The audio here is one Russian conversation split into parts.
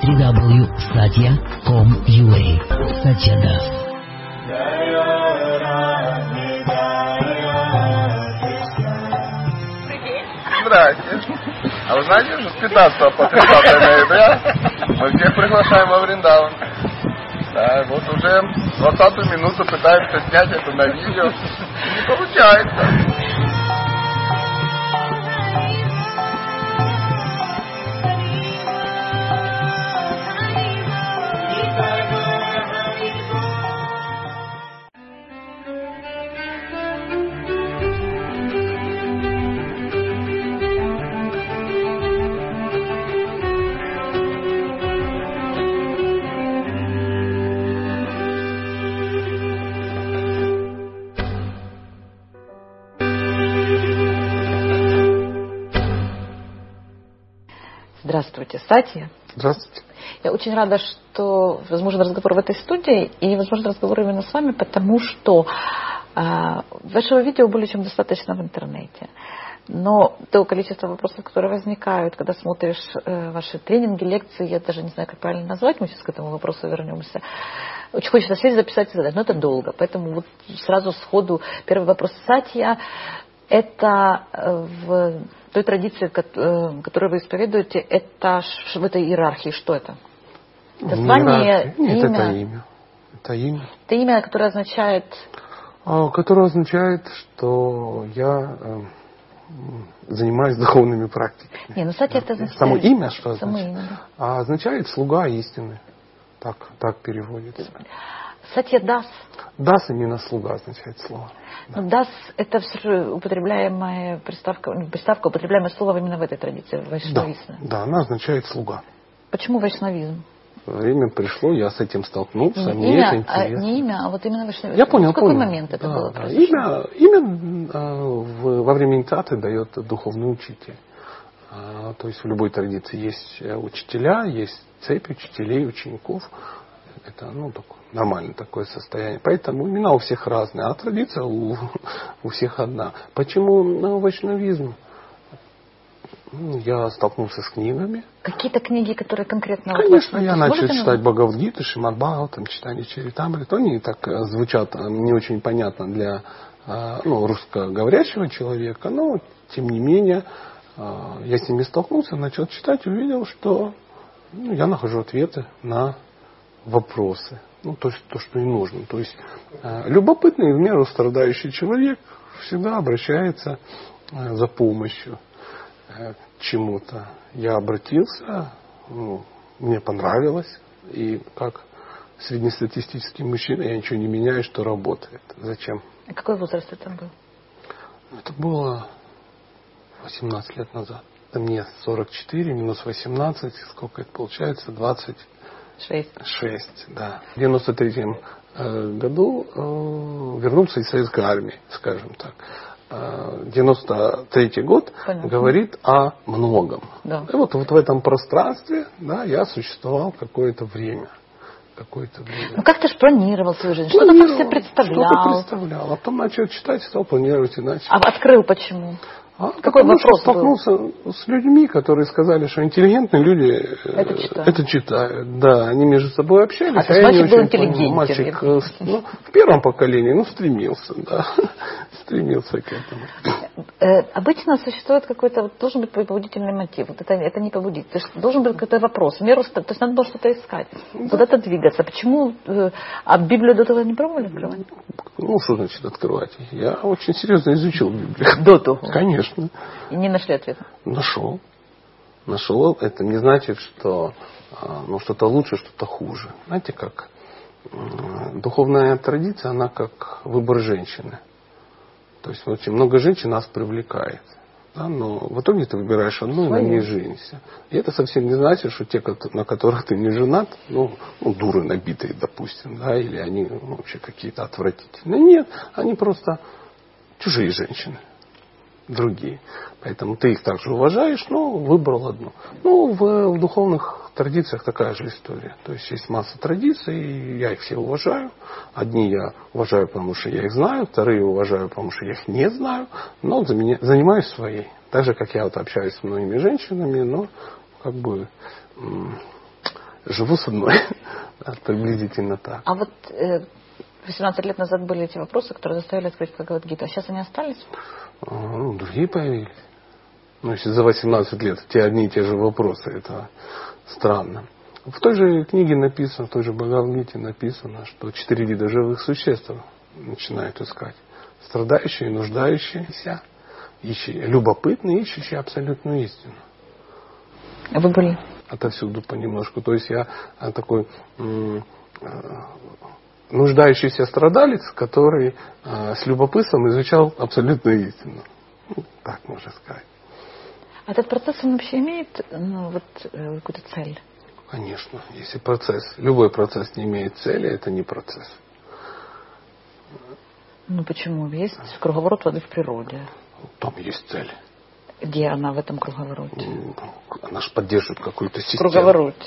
www.satya.com.ua Satya Das. Здрасте. А вы знаете, что с 15 по 30 ноября мы всех приглашаем во Вриндаван. Да, вот уже 20 минуту пытаемся снять это на видео. Не получается. Сатья. Здравствуйте. Я очень рада, что возможен разговор в этой студии и возможен разговор именно с вами, потому что э, вашего видео более чем достаточно в интернете. Но то количество вопросов, которые возникают, когда смотришь э, ваши тренинги, лекции, я даже не знаю, как правильно назвать, мы сейчас к этому вопросу вернемся. Очень хочется сесть, записать и задать, но это долго. Поэтому вот сразу сходу первый вопрос. Сатья, это э, в той традиции, э, которую вы исповедуете, это в этой иерархии что это? Это звание, Нет, имя? это имя. Это имя. Это имя, которое означает... А, которое означает, что я э, занимаюсь духовными практиками. Не, ну, кстати, это означает... Само имя что Само означает? Имя, да. А означает слуга истины. Так, так переводится. Сатья Дас. Дас именно слуга означает слово. Да. Дас это употребляемая приставка, ну, приставка, употребляемое слово именно в этой традиции, вайшнавизме. Да, да, она означает слуга. Почему вайшнавизм? Время пришло, я с этим столкнулся, не мне имя, это интересно. А, не имя, а вот именно вайшнавизм. Я понял, В какой понял. момент это да, было? Да. Имя, имя э, в, во время инициации дает духовный учитель. А, то есть в любой традиции есть э, учителя, есть цепь учителей, учеников. Это ну, такое, нормальное такое состояние. Поэтому имена у всех разные, а традиция у, у всех одна. Почему ну, вайшнавизм? Я столкнулся с книгами. Какие-то книги, которые конкретно... Конечно, я начал читать Бхагавадгиту, Шримадбхагаватам, там, читание Чаритамрит. Они так э, звучат э, не очень понятно для э, ну, русскоговорящего человека, но тем не менее я с ними столкнулся, начал читать, увидел, что ну, я нахожу ответы на вопросы. Ну, то, есть, то, что и нужно. То есть любопытный, в меру страдающий человек всегда обращается за помощью к чему-то. Я обратился, ну, мне понравилось, и как среднестатистический мужчина я ничего не меняю, что работает. Зачем? А какой возраст это был? Это было 18 лет назад. Это мне 44 минус 18, сколько это получается? 20 Шесть. Шесть, да. В 93 э, году э, вернулся из советской армии, скажем так. 93 год Понятно. говорит о многом. Да. И вот, вот в этом пространстве да, я существовал какое-то время. Какое-то время. Ну как ты же планировал свою жизнь? Что-то Планировал, себе представлял. Что-то представлял. А потом начал читать, стал планировать иначе. А открыл почему? А, Какой вопрос столкнулся с людьми, которые сказали, что интеллигентные люди э, Это читают. это читают. Да, они между собой общались. А, то я есть не мальчик был интеллигентен, Мальчик, э, ну, в первом поколении, ну, стремился, да. стремился к этому. Э, обычно существует какой-то, вот, должен быть побудительный мотив. Вот это, это не побудить. То есть должен быть какой-то вопрос. В меру, то есть надо было что-то искать. Куда-то двигаться. Почему? э, а Библию до этого не пробовали открывать? Ну, что значит открывать? Я очень серьезно изучил Библию. До того. Конечно. И не нашли ответа. Нашел. Нашел. Это не значит, что а, ну, что-то лучше, что-то хуже. Знаете, как духовная традиция, она как выбор женщины. То есть очень много женщин нас привлекает. Да, но в итоге ты выбираешь одну и на Свою. ней женишься. И это совсем не значит, что те, на которых ты не женат, ну, ну дуры набитые, допустим, да, или они ну, вообще какие-то отвратительные. Нет, они просто чужие женщины другие. Поэтому ты их также уважаешь, но выбрал одну. Ну, в, в духовных традициях такая же история. То есть есть масса традиций, и я их все уважаю. Одни я уважаю, потому что я их знаю, вторые уважаю, потому что я их не знаю, но за меня, занимаюсь своей. Так же, как я вот общаюсь с многими женщинами, но как бы живу с одной. Приблизительно так. А вот 18 лет назад были эти вопросы, которые заставили открыть Бхагавадгиту. А сейчас они остались? А, ну, другие появились. Ну, если за 18 лет те одни и те же вопросы, это странно. В той же книге написано, в той же Бхагавадгите написано, что четыре вида живых существ начинают искать. Страдающие, нуждающиеся, ищущие, любопытные, ищущие абсолютную истину. А вы были? Отовсюду понемножку. То есть я такой нуждающийся страдалец, который э, с любопытством изучал абсолютную истину. Ну, так можно сказать. А этот процесс, он вообще имеет ну, вот, э, какую-то цель? Конечно. Если процесс, любой процесс не имеет цели, это не процесс. Ну почему? Есть круговорот воды в природе. Там есть цель. Где она в этом круговороте? Она же поддерживает какую-то систему. Круговороте.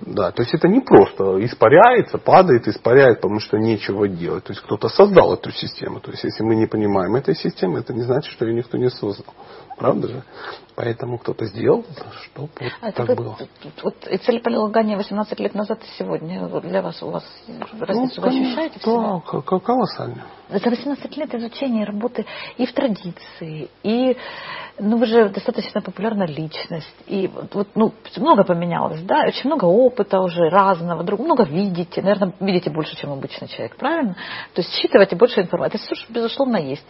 Да, то есть это не просто испаряется, падает, испаряет, потому что нечего делать. То есть кто-то создал эту систему. То есть если мы не понимаем этой системы, это не значит, что ее никто не создал. Правда же? Поэтому кто-то сделал, что вот а так вы, было. Вот и целеполагание 18 лет назад и сегодня для вас у вас разницу ну, вы ощущаете? Да, колоссально. За 18 лет изучения работы и в традиции, и ну вы же достаточно популярная личность, и вот, вот ну много поменялось, да, очень много опыта уже разного, друг, много видите, наверное, видите больше, чем обычный человек, правильно? То есть считываете больше информации, это все, безусловно, есть.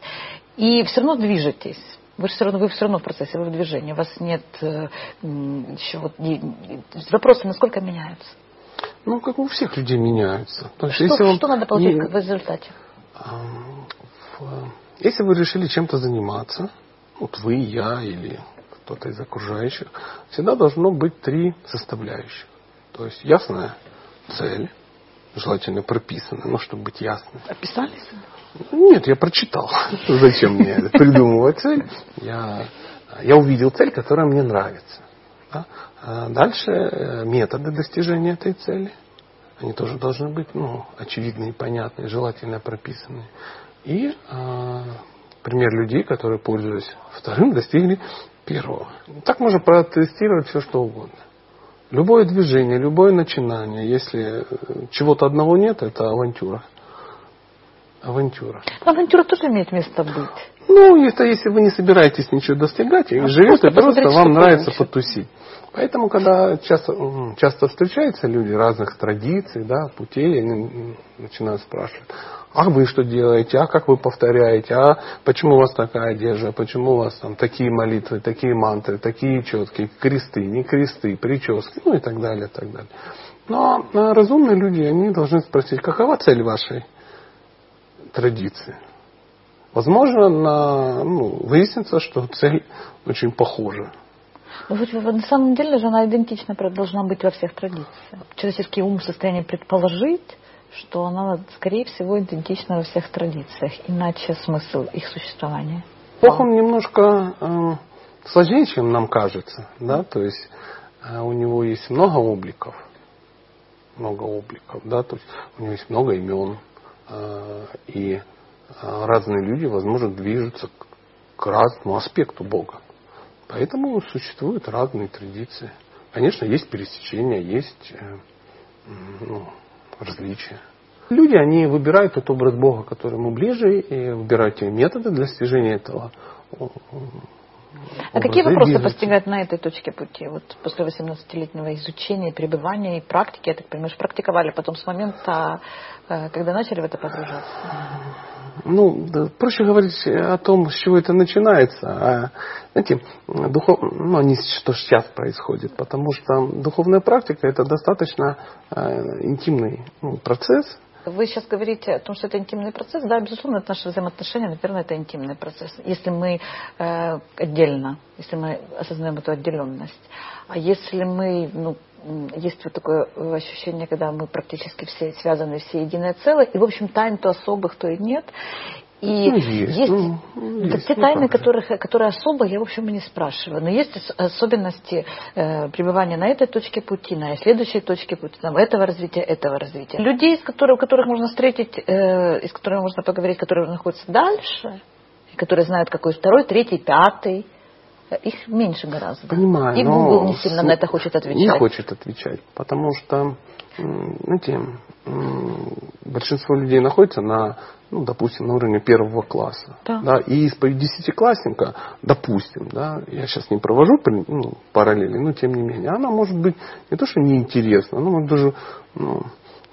И все равно движетесь вы все равно, вы все равно в процессе, вы в движении. У вас нет э, еще вот не, вопросы, насколько меняются? Ну, как у всех людей меняются. То есть, что, если вам, что надо получить не, в результате? Если вы решили чем-то заниматься, вот вы, я или кто-то из окружающих, всегда должно быть три составляющих. То есть ясная цель, желательно прописанная, но чтобы быть ясной. Описались? Нет, я прочитал. Зачем мне придумывать цель? Я, я увидел цель, которая мне нравится. Да? А дальше э, методы достижения этой цели. Они тоже должны быть ну, очевидные, понятные, желательно прописанные. И э, пример людей, которые, пользуясь вторым, достигли первого. Так можно протестировать все, что угодно. Любое движение, любое начинание, если э, чего-то одного нет, это авантюра авантюра. Авантюра тоже имеет место быть. Ну, это если вы не собираетесь ничего достигать, и а живете, просто, вам нравится получится. потусить. Поэтому, когда часто, часто встречаются люди разных традиций, да, путей, они начинают спрашивать, а вы что делаете, а как вы повторяете, а почему у вас такая одежда, почему у вас там такие молитвы, такие мантры, такие четкие, кресты, не кресты, прически, ну и так далее, так далее. Но а разумные люди, они должны спросить, какова цель вашей традиции. Возможно, на, ну, выяснится, что цель очень похожа. Ну, на самом деле же она идентична должна быть во всех традициях. Человеческий ум в состоянии предположить, что она, скорее всего, идентична во всех традициях. Иначе смысл их существования. Бог, он немножко э, сложнее, чем нам кажется. Да? То есть э, у него есть много обликов. Много обликов. Да? То есть у него есть много имен и э, разные люди, возможно, движутся к разному аспекту Бога. Поэтому существуют разные традиции. Конечно, есть пересечения, есть э, ну, различия. Люди, они выбирают тот образ Бога, который ему ближе, и выбирают те методы для достижения этого а какие вопросы движется. постигают на этой точке пути? Вот после 18-летнего изучения, пребывания и практики, я так понимаю, практиковали потом с момента, э, когда начали в это погружаться? Ну, да, проще говорить о том, с чего это начинается. А, знаете, духов... ну, не что сейчас происходит, потому что духовная практика это достаточно э, интимный ну, процесс, вы сейчас говорите о том, что это интимный процесс. Да, безусловно, это наши взаимоотношения, наверное, это интимный процесс. Если мы э, отдельно, если мы осознаем эту отделенность. А если мы, ну, есть вот такое ощущение, когда мы практически все связаны, все единое целое, и, в общем, тайн то особых, то и нет. И ну, есть, есть, ну, есть те ну, тайны, которых, которые особо я, в общем, и не спрашиваю. Но есть особенности э, пребывания на этой точке пути, на следующей точке пути, там, этого развития, этого развития. Людей, с которых, которых можно встретить, э, с которыми можно поговорить, которые находятся дальше, которые знают, какой второй, третий, пятый их меньше гораздо. Понимаю, И Google не сильно с- на это хочет отвечать. Не хочет отвечать, потому что, знаете, большинство людей находится на, ну, допустим, на уровне первого класса. Да. и исповедь десятиклассника, допустим, да, я сейчас не провожу ну, параллели, но тем не менее, она может быть не то, что неинтересна, она может даже ну,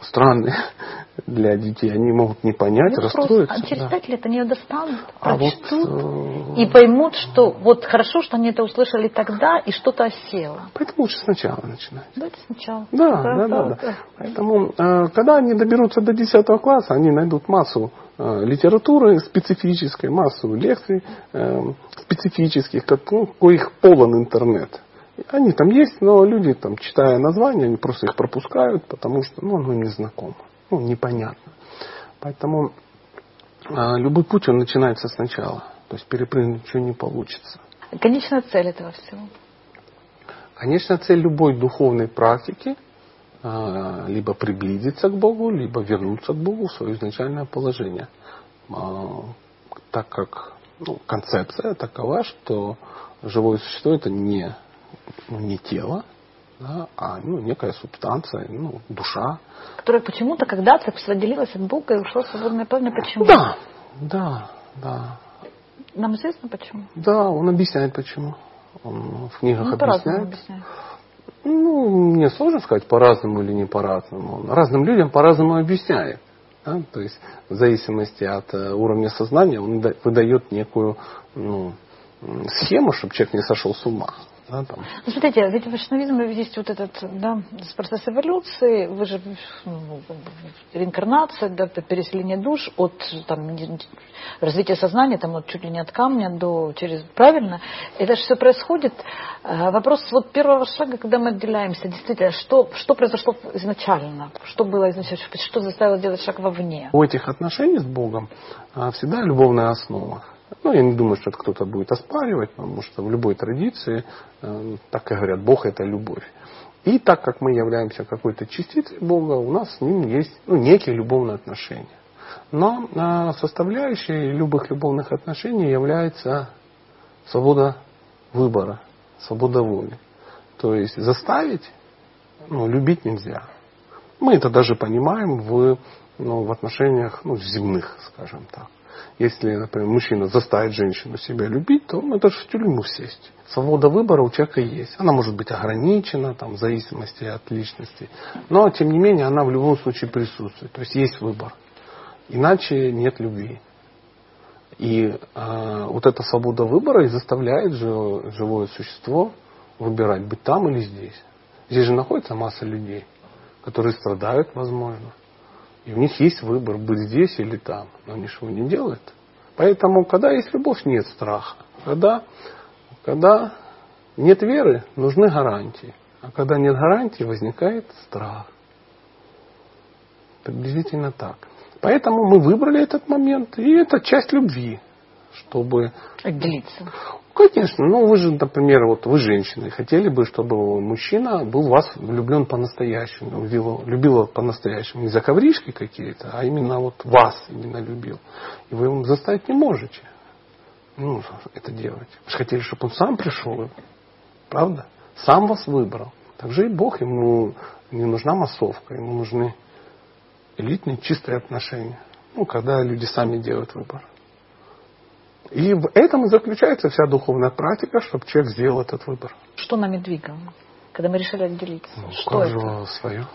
странная для детей. Они могут не понять, Ну, просто, расстроиться. а через да. пять лет они ее достанут, А вот, прочтут э, и поймут, что вот хорошо, что они это услышали тогда, и что-то осело. Поэтому лучше сначала начинать. Давайте сначала. Да, да, да, да. Поэтому, э, когда они доберутся до 10 класса, они найдут массу э, литературы специфической, массу лекций э, специфических, как, ну, коих полон интернет. Они там есть, но люди, там, читая названия, они просто их пропускают, потому что ну, оно не знакомо, ну, непонятно. Поэтому э, любой путь, он начинается сначала. То есть перепрыгнуть ничего не получится. Конечная цель этого всего. Конечно, цель любой духовной практики а, либо приблизиться к Богу, либо вернуться к Богу в свое изначальное положение. А, Так как ну, концепция такова, что живое существо это не, ну, не тело, да, а ну, некая субстанция, ну, душа. Которая почему-то когда-то отделилась от Бога и ушла в свободное плавание. Почему? Да, да, да. Нам известно почему? Да, он объясняет почему. Он в книгах Ну, объясняет. объясняет. Ну, мне сложно сказать по-разному или не по-разному. Он разным людям по-разному объясняет. да. То есть в зависимости от э, уровня сознания он да- выдает некую ну, схему, чтобы человек не сошел с ума. Да, там. Ну, смотрите, ведь в вайшнавизме есть вот этот да, процесс эволюции, вы же ну, реинкарнация, да, переселение душ от там, развития сознания, там, вот, чуть ли не от камня до через правильно. Это же все происходит. Э, Вопрос вот первого шага, когда мы отделяемся, действительно, что, что произошло изначально, что было изначально, что заставило сделать шаг вовне. У этих отношений с Богом а, всегда любовная основа. Ну, я не думаю, что это кто-то будет оспаривать, потому что в любой традиции, э, так и говорят, Бог это любовь. И так как мы являемся какой-то частицей Бога, у нас с ним есть ну, некие любовные отношения. Но а, составляющей любых любовных отношений является свобода выбора, свобода воли. То есть заставить ну, любить нельзя. Мы это даже понимаем в, ну, в отношениях ну, земных, скажем так. Если, например, мужчина заставит женщину себя любить, то это же в тюрьму сесть. Свобода выбора у человека есть. Она может быть ограничена там, в зависимости от личности. Но, тем не менее, она в любом случае присутствует. То есть есть выбор. Иначе нет любви. И э, вот эта свобода выбора и заставляет жи- живое существо выбирать, быть там или здесь. Здесь же находится масса людей, которые страдают, возможно. И у них есть выбор, быть здесь или там. Но они же не делают. Поэтому, когда есть любовь, нет страха. Когда, когда нет веры, нужны гарантии. А когда нет гарантии, возникает страх. Приблизительно так. Поэтому мы выбрали этот момент, и это часть любви, чтобы Отделиться. Конечно, ну вы же, например, вот вы женщина, и хотели бы, чтобы мужчина был вас влюблен по-настоящему, любил, любил его по-настоящему, не за ковришки какие-то, а именно вот вас именно любил. И вы ему заставить не можете ну, это делать. Вы же хотели, чтобы он сам пришел, правда? Сам вас выбрал. Так же и Бог, ему не нужна массовка, ему нужны элитные чистые отношения. Ну, когда люди сами делают выбор. И в этом и заключается вся духовная практика, чтобы человек сделал этот выбор. Что нами двигало, когда мы решили отделиться? Ну, у что каждого это? свое.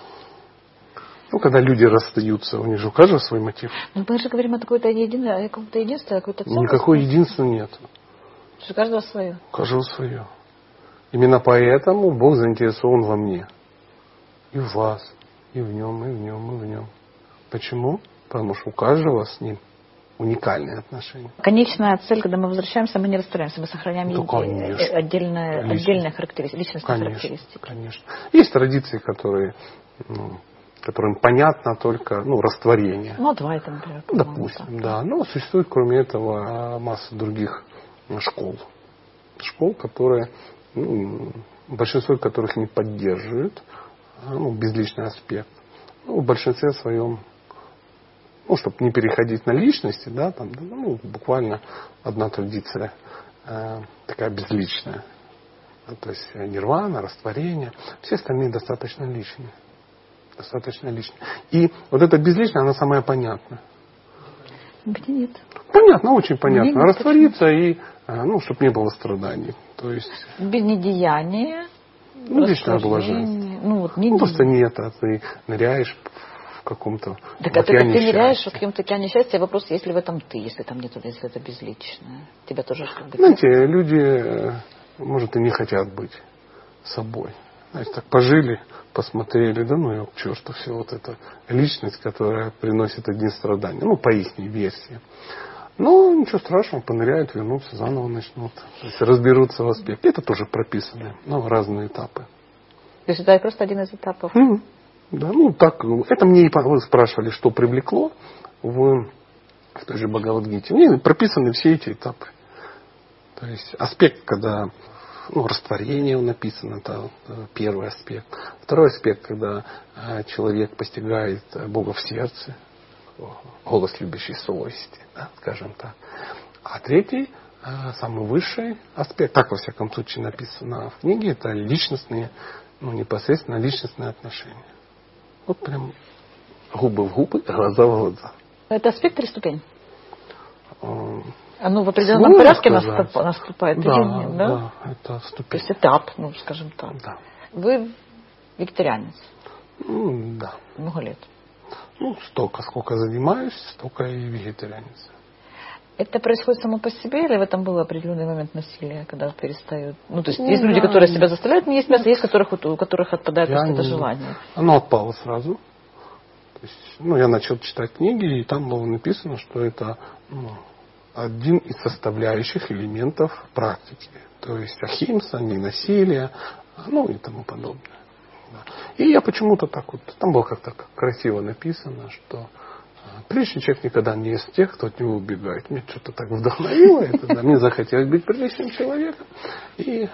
Ну, когда люди расстаются, у них же у каждого свой мотив. Ну, мы же говорим о какой-то единой, о каком-то единстве, о какой-то ценности. Никакой единства нет. У каждого свое. У каждого свое. Именно поэтому Бог заинтересован во мне. И в вас, и в нем, и в нем, и в нем. Почему? Потому что у каждого с ним уникальные отношения. Конечная цель, когда мы возвращаемся, мы не растворяемся, мы сохраняем Ну, конечно. э, отдельные, Личность. отдельные характеристики, личностные Конечно, характеристики. конечно. Есть традиции, которые, ну, которым понятно только ну, растворение. Ну, давай там, например. Ну, допустим, так. да. Но существует, кроме этого, масса других м, школ. Школ, которые, ну, большинство которых не поддерживают а, ну, безличный аспект. Ну, в большинстве своем, ну, чтобы не переходить на личности, да, там, ну, буквально одна традиция э, такая безличная. То есть нирвана, растворение. Все остальные достаточно личные. Достаточно личные. И вот эта безличная, она самая понятная. Нет. Понятно, очень понятно. Мне Раствориться и, э, ну, чтобы не было страданий. То есть... Без недеяния. Ну, вечное блаженство. Ну, вот, не ну, просто нет, а ты ныряешь каком-то Так это ты ныряешь в каком-то океане счастья. Вопрос, если в этом ты, если там нет, если это безличное. Тебя тоже как бы... Знаете, люди, э, может, и не хотят быть собой. Знаете, так пожили, посмотрели, да ну и к черту все вот эта личность, которая приносит одни страдания. Ну, по их версии. Ну, ничего страшного, поныряют, вернутся, заново начнут. То есть разберутся в аспекте. Это тоже прописано, ну, разные этапы. То есть это просто один из этапов? Mm. Да, ну так, это мне и спрашивали, что привлекло в, в той же Бхагавадгите. Мне прописаны все эти этапы. То есть аспект, когда ну, растворение написано, это первый аспект. Второй аспект, когда э, человек постигает Бога в сердце, голос любящей совести, да, скажем так. А третий, э, самый высший аспект, так во всяком случае написано в книге, это личностные, ну непосредственно личностные отношения. Вот прям губы в губы, глаза в глаза. Это аспект или ступень? Оно в определенном Сложно порядке наступ, наступает да, или нет, да? Да, это ступень. То есть этап, ну, скажем так. Да. Вы вегетарианец? Ну, да. Много лет? Ну, столько, сколько занимаюсь, столько и вегетарианец. Это происходит само по себе или в этом был определенный момент насилия, когда перестают? Ну, то есть ну, есть люди, которые себя заставляют не есть мясо, есть которых, у которых отпадает я просто это желание. Оно отпало сразу. То есть, ну, я начал читать книги, и там было написано, что это ну, один из составляющих элементов практики. То есть ахимса, ненасилие, ну и тому подобное. И я почему-то так вот, там было как-то красиво написано, что приличный человек никогда не из тех, кто от него убегает. Мне что-то так вдохновило это, да, мне захотелось быть приличным человеком. И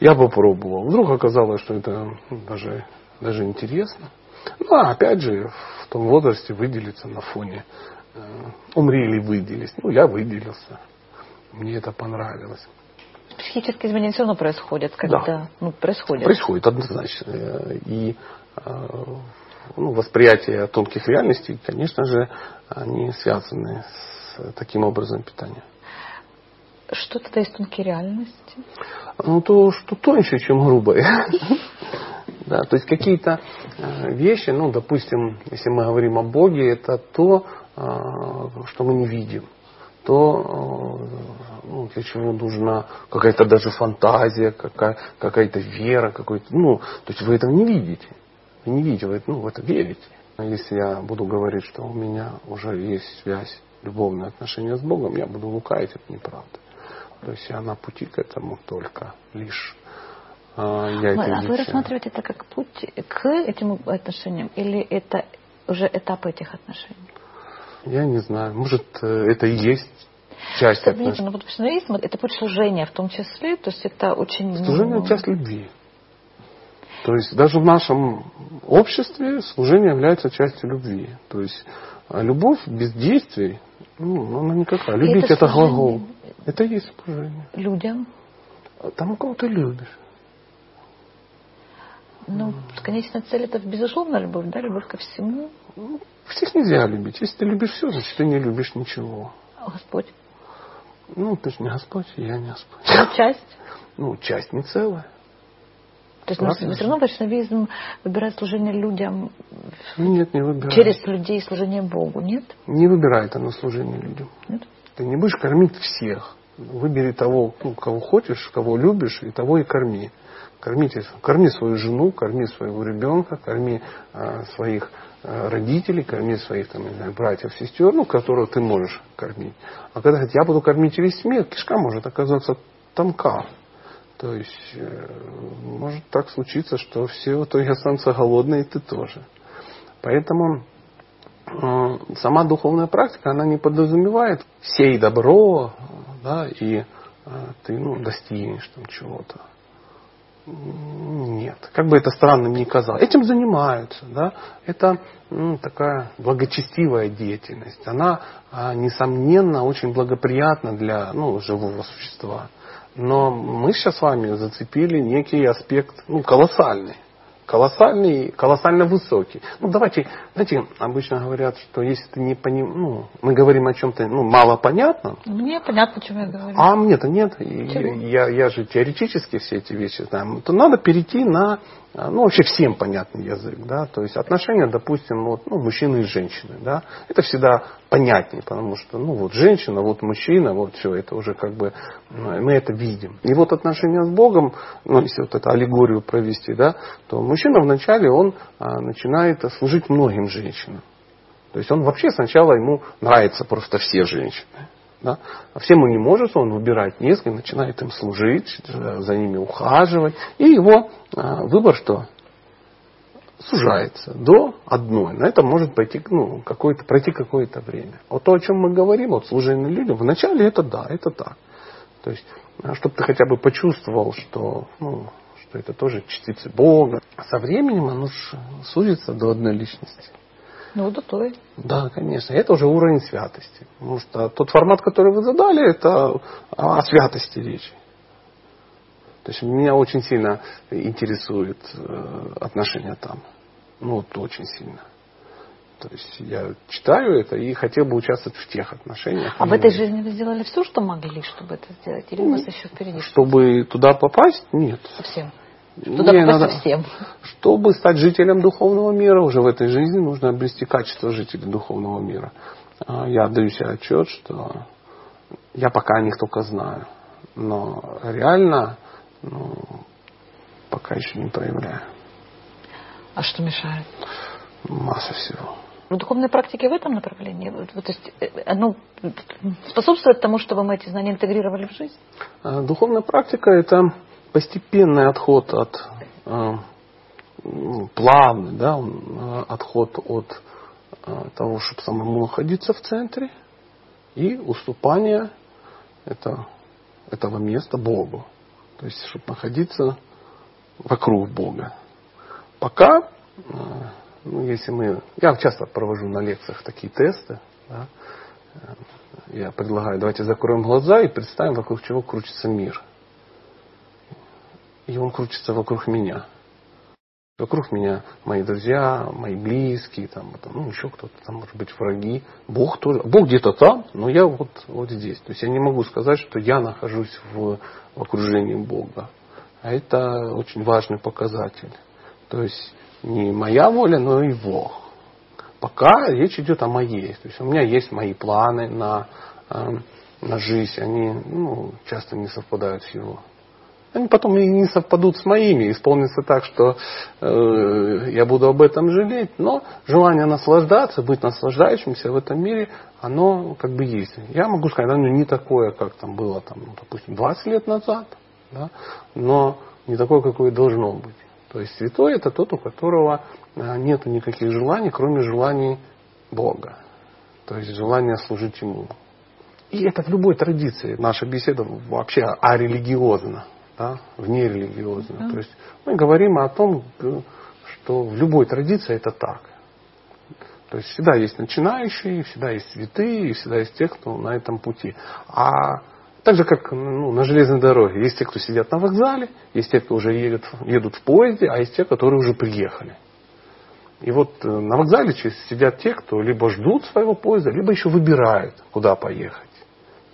я попробовал. Вдруг оказалось, что это даже, даже интересно. Ну, а опять же, в том возрасте выделиться на фоне э, умри или выделись. Ну, я выделился. Мне это понравилось психические изменения все равно происходят, когда да. ну, происходят. Происходит однозначно. И э, ну, восприятие тонких реальностей, конечно же, они связаны с таким образом питания. Что тогда есть тонкие реальности? Ну, то, что тоньше, чем грубое. Да, то есть какие-то э, вещи, ну, допустим, если мы говорим о Боге, это то, э, что мы не видим то э, ну, для чего нужна какая-то даже фантазия, какая, какая-то вера, какой-то, ну, то есть вы этого не видите. Не видите, вы ну, в это верите. А если я буду говорить, что у меня уже есть связь, любовные отношения с Богом, я буду лукавить, это неправда. То есть я на пути к этому только лишь а, я это А вы рассматриваете это как путь к этим отношениям или это уже этап этих отношений? Я не знаю. Может, э, это и есть часть Что, отношений. Ну, вот профессионализм это путь служения в том числе, то есть это очень... Служение ну... часть любви. То есть даже в нашем обществе служение является частью любви. То есть а любовь без действий, ну, она никакая. Любить это, это глагол. Это есть служение. Людям? Тому, кого ты любишь. Ну, конечная цель это безусловно любовь, да, любовь ко всему. Ну, всех нельзя любить. Если ты любишь все, значит ты не любишь ничего. А Господь? Ну, ты же не Господь, я не Господь. Ну, часть? Ну, часть не целая. То есть, но все равно вайшнавизм выбирает служение людям нет, не выбирает. через людей служение Богу, нет? Не выбирает оно служение людям. Нет? Ты не будешь кормить всех. Выбери того, ну, кого хочешь, кого любишь, и того и корми. Кормите, корми свою жену, корми своего ребенка, корми а, своих а, родителей, корми своих там, не знаю, братьев, сестер, ну, которых ты можешь кормить. А когда говорят, я буду кормить весь мир, кишка может оказаться тонка. То есть э, может так случиться, что все в итоге останутся голодные, и ты тоже. Поэтому э, сама духовная практика, она не подразумевает сей добро, да, и э, ты ну, достигнешь там чего-то. Нет, как бы это странно ни казалось. Этим занимаются, да. Это ну, такая благочестивая деятельность. Она, а, несомненно, очень благоприятна для ну, живого существа. Но мы сейчас с вами зацепили некий аспект ну, колоссальный колоссальный, колоссально высокий. Ну, давайте, знаете, обычно говорят, что если ты не поним... ну, мы говорим о чем-то ну, мало понятном. Мне понятно, о чем я говорю. А мне-то нет. Я, я, я же теоретически все эти вещи знаю. То надо перейти на а, ну, вообще всем понятный язык, да, то есть отношения, допустим, вот, ну, мужчины и женщины, да, это всегда понятнее, потому что, ну, вот женщина, вот мужчина, вот все, это уже как бы, мы это видим. И вот отношения с Богом, ну, если вот эту аллегорию провести, да, то мужчина вначале, он а, начинает служить многим женщинам. То есть он вообще сначала ему нравится просто все женщины. Да? А всем он не может, он выбирает несколько, начинает им служить, за ними ухаживать. И его а, выбор что? Сужается до одной. На это может пойти, ну, какое-то, пройти какое-то время. Вот то, о чем мы говорим, вот служение людям, вначале это да, это так. То есть, а, чтобы ты хотя бы почувствовал, что, ну, что это тоже частицы Бога. Со временем оно сузится до одной личности. Ну, да той. Да, конечно. Это уже уровень святости. Потому что тот формат, который вы задали, это о святости речи. То есть меня очень сильно интересует э, отношения там. Ну, вот очень сильно. То есть я читаю это и хотел бы участвовать в тех отношениях. А в этой жизни вы сделали все, что могли, чтобы это сделать? Или у вас еще впереди? Чтобы туда попасть? Нет. Совсем. Туда Мне надо, всем. Чтобы стать жителем духовного мира, уже в этой жизни нужно обрести качество жителя духовного мира. А, я отдаю себе отчет, что я пока о них только знаю. Но реально ну, пока еще не проявляю. А что мешает? Масса всего. В духовной практике в этом направлении? То есть э, оно способствует тому, чтобы мы эти знания интегрировали в жизнь? А, духовная практика это постепенный отход от э, плавный, да, э, отход от э, того, чтобы самому находиться в центре, и уступание это, этого места Богу. То есть, чтобы находиться вокруг Бога. Пока, ну, если мы, я часто провожу на лекциях такие тесты, да, я предлагаю, давайте закроем глаза и представим, вокруг чего крутится мир и он крутится вокруг меня. Вокруг меня мои друзья, мои близкие, там, ну, еще кто-то, там, может быть, враги. Бог тоже. Бог где-то там, но я вот, вот здесь. То есть я не могу сказать, что я нахожусь в, в окружении Бога. А это очень важный показатель. То есть не моя воля, но Бог. Пока речь идет о моей. То есть у меня есть мои планы на, эм, на жизнь. Они ну, часто не совпадают с его они потом и не совпадут с моими, исполнится так, что э, я буду об этом жалеть, но желание наслаждаться, быть наслаждающимся в этом мире, оно как бы есть. Я могу сказать, оно не такое, как там было, там, ну, допустим, 20 лет назад, да, но не такое, какое должно быть. То есть святой это тот, у которого э, нет никаких желаний, кроме желаний Бога. То есть желания служить Ему. И это в любой традиции. Наша беседа вообще арелигиозна да, вне религиозно. Mm. То есть мы говорим о том, что в любой традиции это так. То есть всегда есть начинающие, всегда есть святые, и всегда есть те, кто на этом пути. А так же, как ну, на железной дороге. Есть те, кто сидят на вокзале, есть те, кто уже едет, едут в поезде, а есть те, которые уже приехали. И вот э, на вокзале сидят те, кто либо ждут своего поезда, либо еще выбирают, куда поехать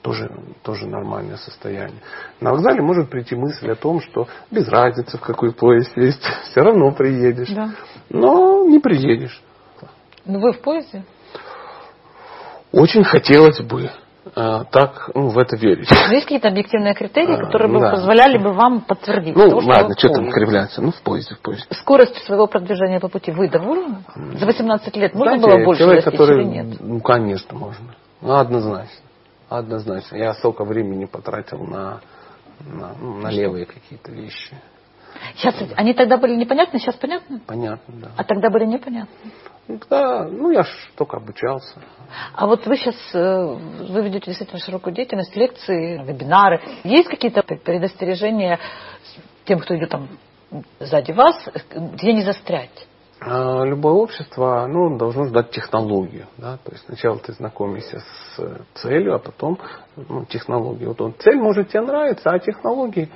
тоже, тоже нормальное состояние. На вокзале может прийти мысль о том, что без разницы, в какой поезд есть, все равно приедешь. Да. Но не приедешь. Но вы в поезде? Очень хотелось бы а, так ну, в это верить. Но есть какие-то объективные критерии, которые бы да. позволяли бы вам подтвердить? Ну, то, ладно, что, что там кривляться? Ну, в поезде, в поезде. Скорость своего продвижения по пути вы довольны? За 18 лет можно Знаете, было больше человек, достичь который, или нет? Ну, конечно, можно. Ну, однозначно. Однозначно. Я столько времени потратил на, на, ну, на левые какие-то вещи. Сейчас они тогда были непонятны, сейчас понятны? Понятно, да. А тогда были непонятны? Тогда, ну, я ж только обучался. А вот вы сейчас, э, вы ведете действительно широкую деятельность, лекции, вебинары. Есть какие-то предостережения тем, кто идет там сзади вас, где не застрять? А, любое общество ну, должно ждать технологию. Да? То есть сначала ты знакомишься с целью, а потом ну, технологию. Вот он, цель может тебе нравиться, а технологии,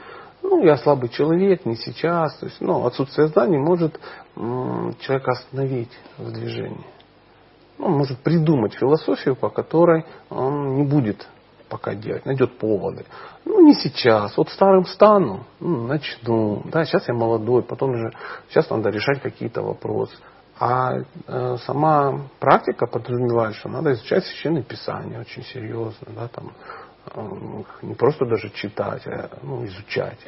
ну, я слабый человек, не сейчас. То есть, ну, отсутствие знаний может м, человека остановить в движении. Ну, он может придумать философию, по которой он не будет пока делать, найдет поводы. Ну, не сейчас. Вот старым стану, ну, начну. Да, сейчас я молодой, потом же, сейчас надо решать какие-то вопросы. А э, сама практика подразумевает, что надо изучать священное писание очень серьезно, да, там, не просто даже читать, а ну, изучать.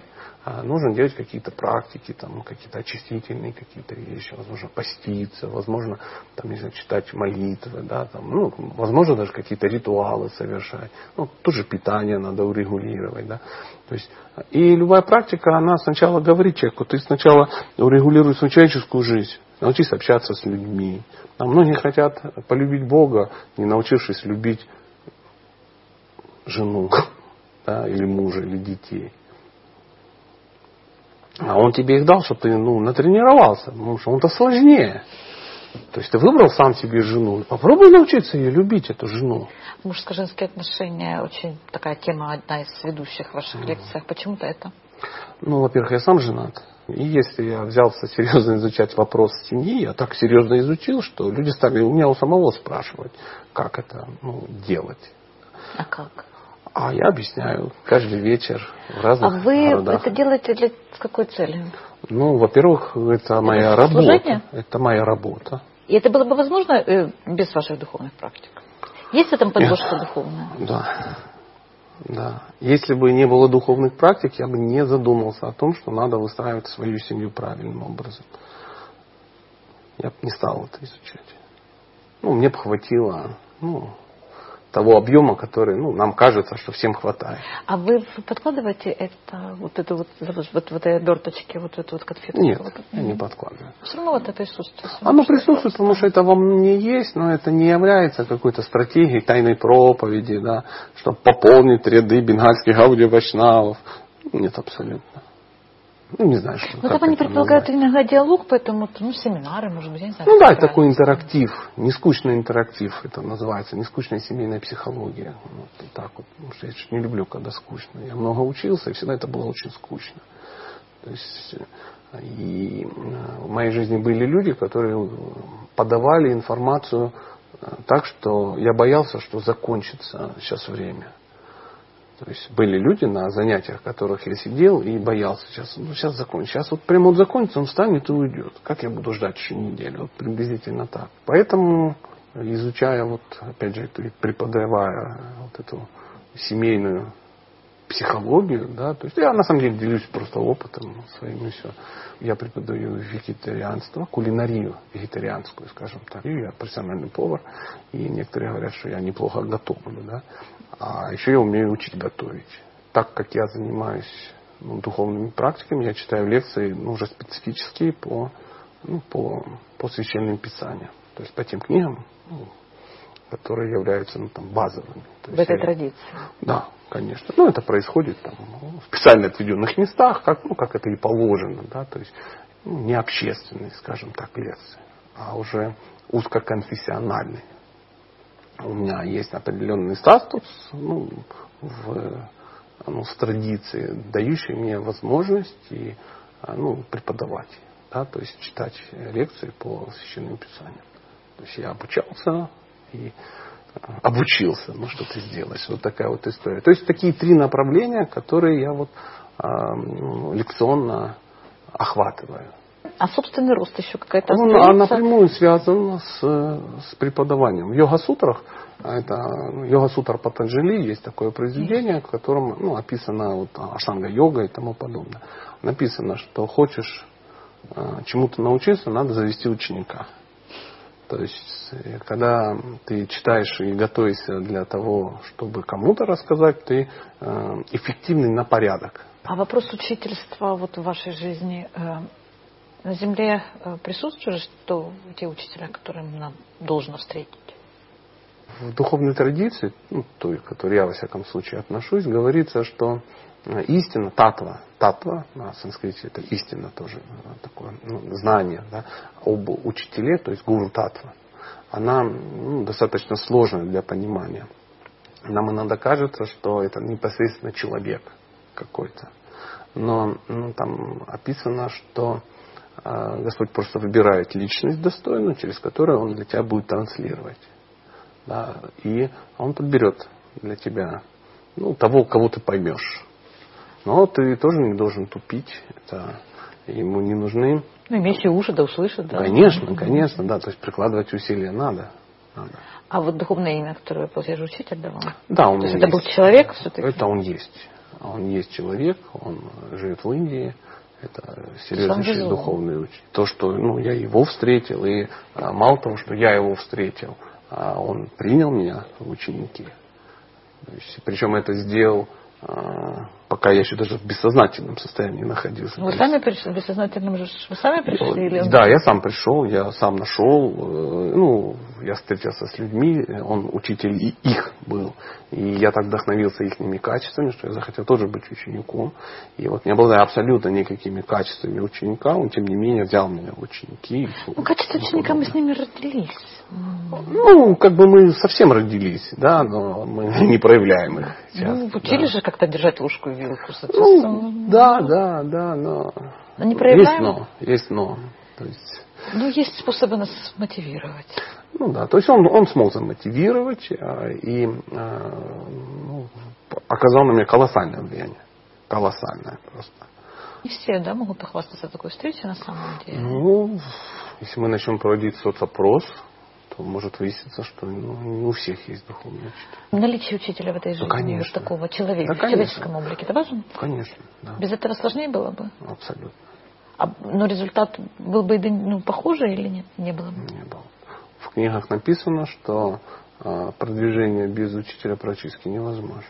А нужно делать какие-то практики, там, какие-то очистительные какие-то вещи, возможно, поститься, возможно, там, не читать молитвы, да, там, ну, возможно, даже какие-то ритуалы совершать. Ну, тоже питание надо урегулировать, да. То есть, и любая практика, она сначала говорит человеку, ты сначала урегулируй свою человеческую жизнь, научись общаться с людьми. А многие хотят полюбить Бога, не научившись любить жену, да, или мужа, или детей. А он тебе их дал, чтобы ты ну, натренировался, потому что он-то сложнее. То есть ты выбрал сам себе жену. Попробуй научиться ее любить, эту жену. Мужско-женские отношения очень такая тема, одна из ведущих в ваших лекциях. Почему-то это? Ну, во-первых, я сам женат. И если я взялся серьезно изучать вопрос семьи, я так серьезно изучил, что люди стали у меня у самого спрашивать, как это ну, делать. А как? А я объясняю каждый вечер в разных А вы городах. это делаете для с какой целью? Ну, во-первых, это моя Это работа. служение? Это моя работа. И это было бы возможно э, без ваших духовных практик? Есть в этом подложка духовная? Да. Да. Если бы не было духовных практик, я бы не задумался о том, что надо выстраивать свою семью правильным образом. Я бы не стал это изучать. Ну, мне бы хватило ну, того объема, который ну, нам кажется, что всем хватает. А вы подкладываете это, вот эту вот, вот в этой оберточке, вот эту вот конфетку? Нет, Вот. я не подкладываю. Все равно вот это присутствует. Оно присутствует, потому что это во мне есть, но это не является какой-то стратегией тайной проповеди, да, чтобы пополнить ряды бенгальских аудиовайшнавов. Нет, абсолютно. Ну, не знаю, что Ну, там они предполагают назвать. иногда диалог, поэтому, ну, семинары, может быть, я не знаю. Ну да, такой интерактив, нескучный интерактив это называется, нескучная семейная психология. Вот так вот. Потому что я чуть не люблю, когда скучно. Я много учился, и всегда это было очень скучно. То есть, э, и э, в моей жизни были люди, которые э, подавали информацию так, что я боялся, что закончится сейчас время. То есть были люди на занятиях, которых я сидел и боялся сейчас, ну сейчас закончится. Сейчас вот прямо вот закончится, он встанет и уйдет. Как я буду ждать еще неделю? Вот приблизительно так. Поэтому, изучая вот, опять же, преподавая вот эту семейную психологию, да, то есть я на самом деле делюсь просто опытом своим и все. Я преподаю вегетарианство, кулинарию вегетарианскую, скажем так. И я профессиональный повар, и некоторые говорят, что я неплохо готовлю, да. А еще я умею учить готовить. Так как я занимаюсь ну, духовными практиками, я читаю лекции ну, уже специфические по, ну, по, по священным писаниям. То есть по тем книгам, ну, которые являются ну, там, базовыми. То В есть этой я- традиции. да, конечно. Ну, это происходит там, ну, в специально отведенных местах, как, ну, как это и положено, да, то есть ну, не общественные, скажем так, лекции, а уже узкоконфессиональные. У меня есть определенный статус ну, в, ну, в традиции, дающий мне возможность и, ну, преподавать, да, то есть читать лекции по священным писаниям. То есть я обучался и а, обучился, ну, что-то сделать. Вот такая вот история. То есть такие три направления, которые я вот ну, лекционно охватываю. А собственный рост еще какая-то Он а, остается? напрямую связан с, с преподаванием. В йога-сутрах, а это йога-сутра Патанджали, есть такое произведение, в котором ну, описано вот, аштанга-йога и тому подобное. Написано, что хочешь а, чему-то научиться, надо завести ученика. То есть, э, когда ты читаешь и готовишься для того, чтобы кому-то рассказать, ты э, эффективный на порядок. А вопрос учительства вот в вашей жизни э, на Земле э, присутствует, что те учителя, которым нам должно встретить? в духовной традиции, ну, той, к которой я во всяком случае отношусь, говорится, что э, истина, татва, татва на санскрите это истина тоже э, такое ну, знание да, об учителе, то есть гуру татва, она ну, достаточно сложная для понимания. Нам иногда кажется, что это непосредственно человек какой-то. Но ну, там описано, что Господь просто выбирает личность достойную, через которую Он для тебя будет транслировать. Да, и Он подберет для тебя ну, того, кого ты поймешь. Но ты тоже не должен тупить. Это ему не нужны. Ну, имеющие уши, да услышат, да. Конечно, конечно, да. То есть прикладывать усилия надо. надо. А вот духовное имя, которое, получается, учитель давал? Да, он То есть есть. это был человек все-таки? Это он есть. Он есть человек, он живет в Индии. Это серьезнейший везло. духовный учитель. То, что ну, я его встретил, и а, мало того, что я его встретил, а он принял меня в ученики. Есть, причем это сделал, пока я еще даже в бессознательном состоянии находился. Вы сами пришли, бессознательным же, вы сами пришли? Или да, я сам пришел, я сам нашел, э, ну, я встретился с людьми, он учитель и их был. И я так вдохновился их качествами, что я захотел тоже быть учеником. И вот не обладая абсолютно никакими качествами ученика, он тем не менее взял меня в ученики. Ну, качество ученика мы с ними родились. Ну, как бы мы совсем родились, да, но мы не проявляем их. Ну, часто, учили да. же как-то держать ложку и вилку. соответственно. Ну, да, да, да, но... Но не есть проявляем? но, есть но. То есть, Ну, есть способы нас мотивировать. ну да, то есть он, он смог замотивировать а, и а, ну, оказал на меня колоссальное влияние. Колоссальное просто. Не все, да, могут похвастаться такой встречей на самом деле. Ну, если мы начнем проводить соцопрос, то может выясниться, что ну, не у всех есть духовный учитель. Наличие учителя в этой жизни, конечно. вот такого человека, Да, в конечно. человеческом облике, это важно? Конечно, да, Без этого сложнее было бы? абсолютно А, но результат был бы ну, похожий или нет? Не было бы. не было. В книгах написано, что а, продвижение без учителя практически невозможно.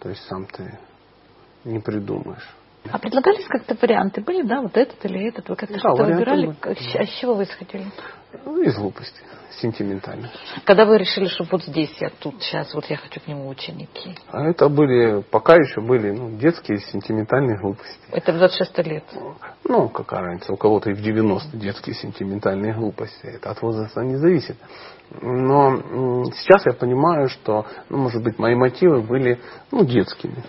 То есть сам ты не придумаешь. А предлагались как-то варианты? Были, да, вот этот или этот? Вы как-то Да, что-то выбирали? были. А с чего вы исходили? Ну, из глупости, сентиментально. Когда вы решили, что вот здесь я тут, сейчас, вот я хочу к нему ученики. А это были, пока еще были ну, детские сентиментальные глупости. Это в 26 лет. Ну, какая разница, у кого-то и в 90 детские сентиментальные глупости. Это от возраста не зависит. Но м, сейчас я понимаю, что, ну, может быть, мои мотивы были ну, детскими.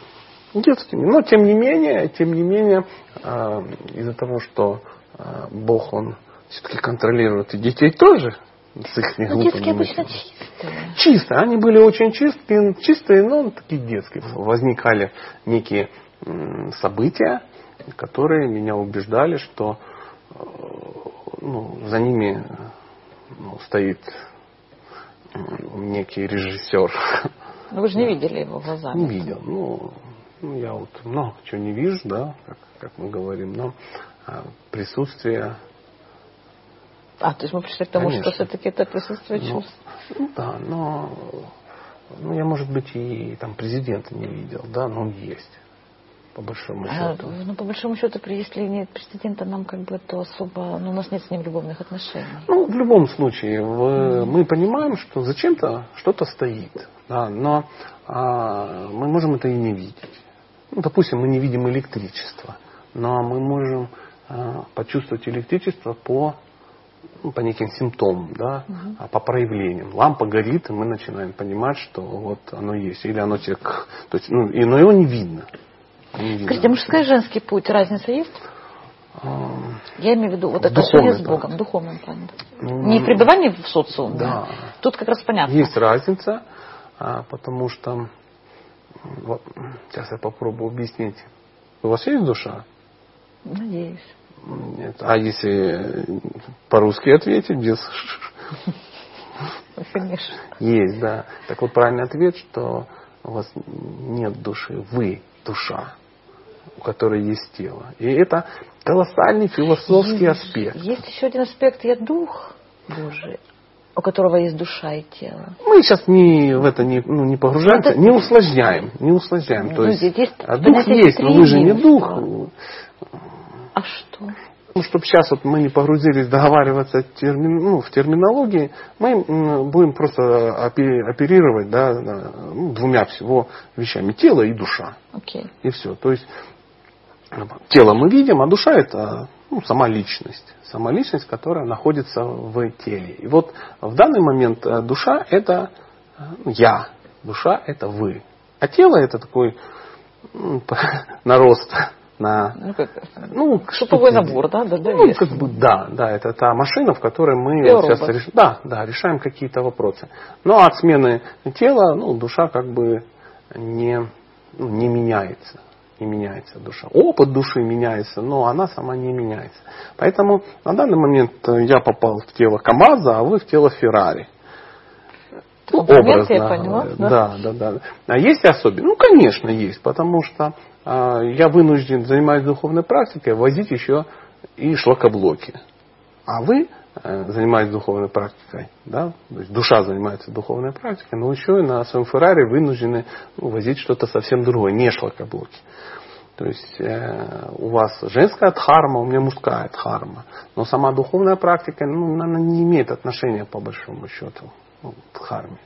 Детскими. Но тем не менее, тем не менее, э, из-за того, что э, Бог, Он все-таки контролирует и детей тоже, с их Ну, детские обычно чистые. Чисто. Они были очень чистые, чистые, но такие детские. Возникали некие события, которые меня убеждали, что э, ну, за ними ну, стоит некий режиссер. Ну, вы же не видели его глазами. Не видел. Ну, ну, я вот много чего не вижу, да, как, как мы говорим, но а, присутствие А, то есть мы пришли к тому, Конечно. что все-таки это присутствие Ну, чувств. ну да, но ну, я, может быть, и там президента не видел, да, но он есть, по большому А, счету. ну, по большому счету, если нет президента, нам как бы то особо, ну, у нас нет с ним любовных отношений. Ну, в любом случае, в- мы понимаем, что зачем-то что-то стоит, да, но а, мы можем это и не видеть. Ну, допустим, мы не видим электричество, но мы можем а, почувствовать электричество по, ну, по неким симптомам, да, а по проявлениям. Лампа горит, и мы начинаем понимать, что вот оно есть. Или оно тебе... То есть, ну, и, но его не видно. Не видно. Скажите, а мужской и женский путь, разница есть? Я имею в виду вот В отношения с Богом, плане. духовном плане. ну, Не пребывание в социуме. Да. Тут как раз понятно. Есть разница, а, потому что вот, сейчас я попробую объяснить. У вас есть душа? Надеюсь. Нет. А если по-русски ответить без Ну, Конечно. есть, да. Так вот правильный ответ, что у вас нет души, вы душа, у которой есть тело. И это колоссальный философский аспект. Есть еще один аспект, я дух Божий, у которого есть душа и тело. Мы сейчас не в это не, ну, не погружаемся, Это- не усложняем, не усложняем. То Ну, есть, здесь есть а дух есть, но вы же не дух. А что? Ну, чтобы сейчас вот мы не погрузились договариваться термин, ну, в терминологии, мы будем просто оперировать да, ну, двумя всего вещами. Тело и душа. Okay. И все. То есть тело мы видим, а душа это ну, сама личность. Сама личность, которая находится в теле. И вот в данный момент э, душа это ну, я. Душа это вы. А тело это такой ну, нарост на ну, как, ну, шуповой набор, да, да, да, ну, как бы, да, да, это та машина, в которой мы сейчас реш... да, да, решаем какие-то вопросы. Но от смены тела, ну, душа как бы не, ну, не меняется не меняется душа. Опыт души меняется, но она сама не меняется. Поэтому на данный момент я попал в тело КАМАЗа, а вы в тело Феррари. Ну, образно. Я поняла, да? да, да, да. А есть особенности? Ну, конечно, есть, потому что а, я вынужден, занимаясь духовной практикой, возить еще и шлакоблоки. А вы, э, занимаясь духовной практикой, да, то есть душа занимается духовной практикой, но еще и на своем Феррари вынуждены ну, возить что-то совсем другое, не шлакоблоки. То есть э, у вас женская дхарма, у меня мужская дхарма. Но сама духовная практика, ну, она не имеет отношения по большому счету ну, к дхарме.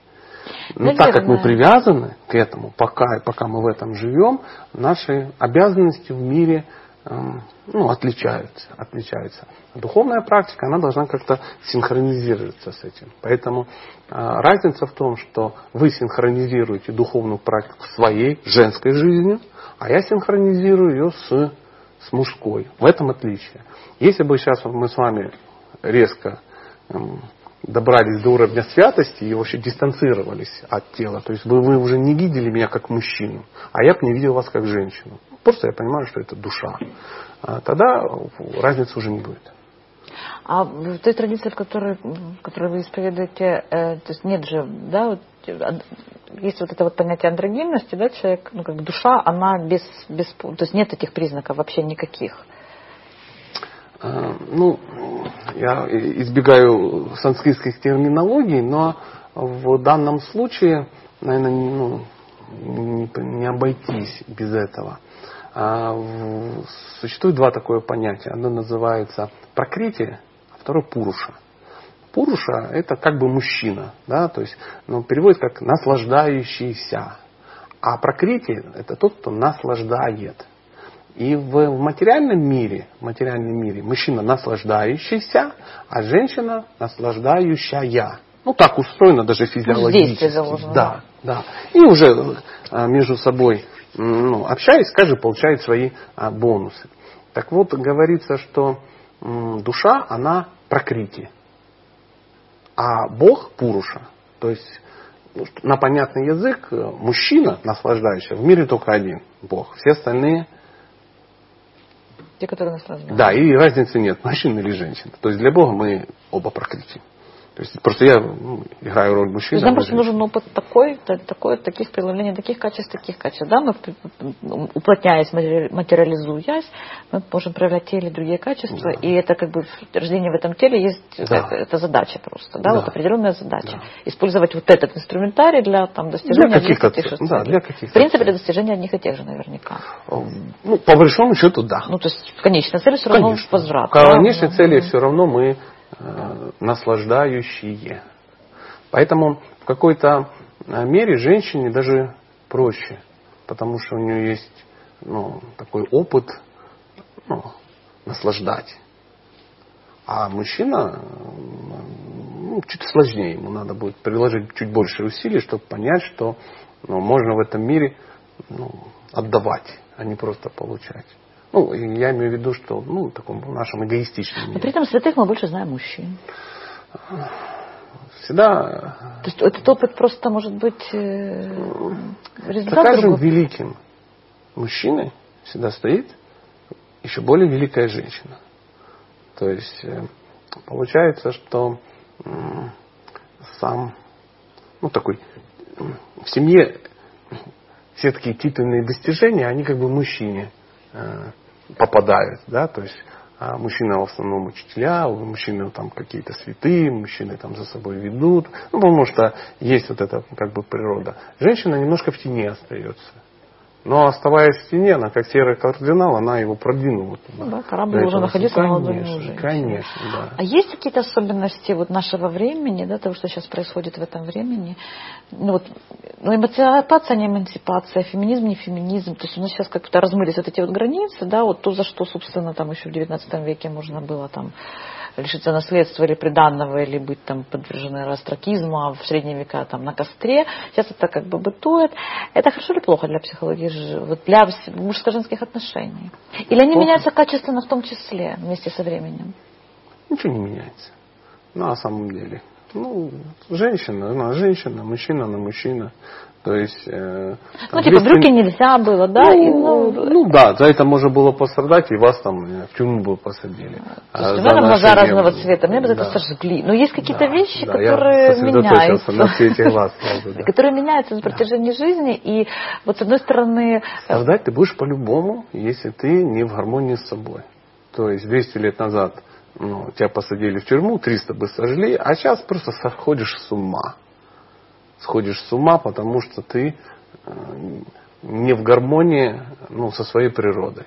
Но Наверное. так как мы привязаны к этому, пока, пока мы в этом живем, наши обязанности в мире ну, отличаются, отличаются. Духовная практика, она должна как-то синхронизироваться с этим. Поэтому э, разница в том, что вы синхронизируете духовную практику своей женской жизнью, а я синхронизирую ее с, с мужской. В этом отличие. Если бы сейчас мы с вами резко эм, добрались до уровня святости и вообще дистанцировались от тела. То есть вы, вы уже не видели меня как мужчину, а я бы не видел вас как женщину. Просто я понимаю, что это душа. А тогда разницы уже не будет. А в той традиции, в которой, в которой вы исповедуете, э, то есть нет же, да, вот, есть вот это вот понятие андрогинности, да, человек, ну как душа, она без, без, то есть нет этих признаков вообще никаких. Э, ну, я избегаю санскритских терминологий, но в данном случае, наверное, ну, не, не обойтись без этого. А, существует два такое понятия. Одно называется прокрити, а второе пуруша. Пуруша это как бы мужчина, да, то есть ну, переводит как наслаждающийся. А прокрити это тот, кто наслаждает. И в, в материальном мире, в материальном мире мужчина наслаждающийся, а женщина наслаждающая. Ну так устроено даже физиологически. Заложено. Да, да. И уже а, между собой ну, общаясь, каждый получает свои а, бонусы. Так вот, говорится, что душа, она прокрити, а Бог пуруша. То есть ну, на понятный язык э, мужчина, наслаждающийся, в мире только один Бог. Все остальные те, которые наслаждаются. Да, и разницы нет, мужчина или женщина. То есть для Бога мы оба прокрити. То есть просто я ну, играю роль мужчины. Нам просто нужен опыт такой, такой, таких проявлений, таких качеств, таких качеств. Да? Мы, уплотняясь, материализуясь, мы можем проявлять те или другие качества. Да. И это как бы рождение в этом теле есть да. это, это задача просто. Да? Да. Вот определенная задача. Да. Использовать вот этот инструментарий для там, достижения для каких-то, одних и тех же да, для каких В принципе, для достижения одних и тех же наверняка. Ну, по большому счету, да. Ну, то есть конечная цель все равно Конечно. возврат. Конечной да? цели да. все равно мы Э, наслаждающие. Поэтому в какой-то э, мере женщине даже проще, потому что у нее есть ну, такой опыт ну, наслаждать. А мужчина ну, чуть сложнее, ему надо будет приложить чуть больше усилий, чтобы понять, что ну, можно в этом мире ну, отдавать, а не просто получать. Ну, я имею в виду, что ну, в таком нашем эгоистичном мире. Но при этом святых мы больше знаем мужчин. Всегда... То есть этот опыт просто может быть э, результат За каждым великим мужчиной всегда стоит еще более великая женщина. То есть э, получается, что сам, ну такой, в семье все такие титульные достижения, они как бы мужчине э, попадают, да, то есть а мужчины в основном учителя, мужчины там какие-то святые, мужчины там за собой ведут, ну, потому что есть вот эта как бы природа. Женщина немножко в тени остается. Но оставаясь в стене, она как серый кардинал, она его продвинула. Туда. Да, корабль уже находится на ладони уже. Конечно, да. А есть какие-то особенности вот нашего времени, да, того, что сейчас происходит в этом времени? Ну, вот, ну, эмансипация, не эмансипация, феминизм, не феминизм. То есть у нас сейчас как-то размылись вот эти вот границы, да, вот то, за что, собственно, там еще в XIX веке можно было там лишиться наследства или приданного, или быть там подвержены растракизму, а в средние века там на костре. Сейчас это как бы бытует. Это хорошо или плохо для психологии, вот для мужско-женских отношений? Или они плохо. меняются качественно в том числе вместе со временем? Ничего не меняется. На самом деле. Ну, женщина, она женщина, мужчина на мужчина. То есть... Э, ну, типа, 200... брюки нельзя было, да? Ну, и, ну, ну, да, за это можно было пострадать, и вас там э, в тюрьму бы посадили. То есть а, меня глаза разного цвета, мне бы да. это сожгли. Но есть какие-то да, вещи, да, которые меняются. на цвете глаз. да. Которые меняются на протяжении да. жизни, и вот с одной стороны... Э, Страдать ты будешь по-любому, если ты не в гармонии с собой. То есть 200 лет назад ну, тебя посадили в тюрьму, 300 бы сожгли, а сейчас просто сходишь с ума сходишь с ума, потому что ты э, не в гармонии ну, со своей природой.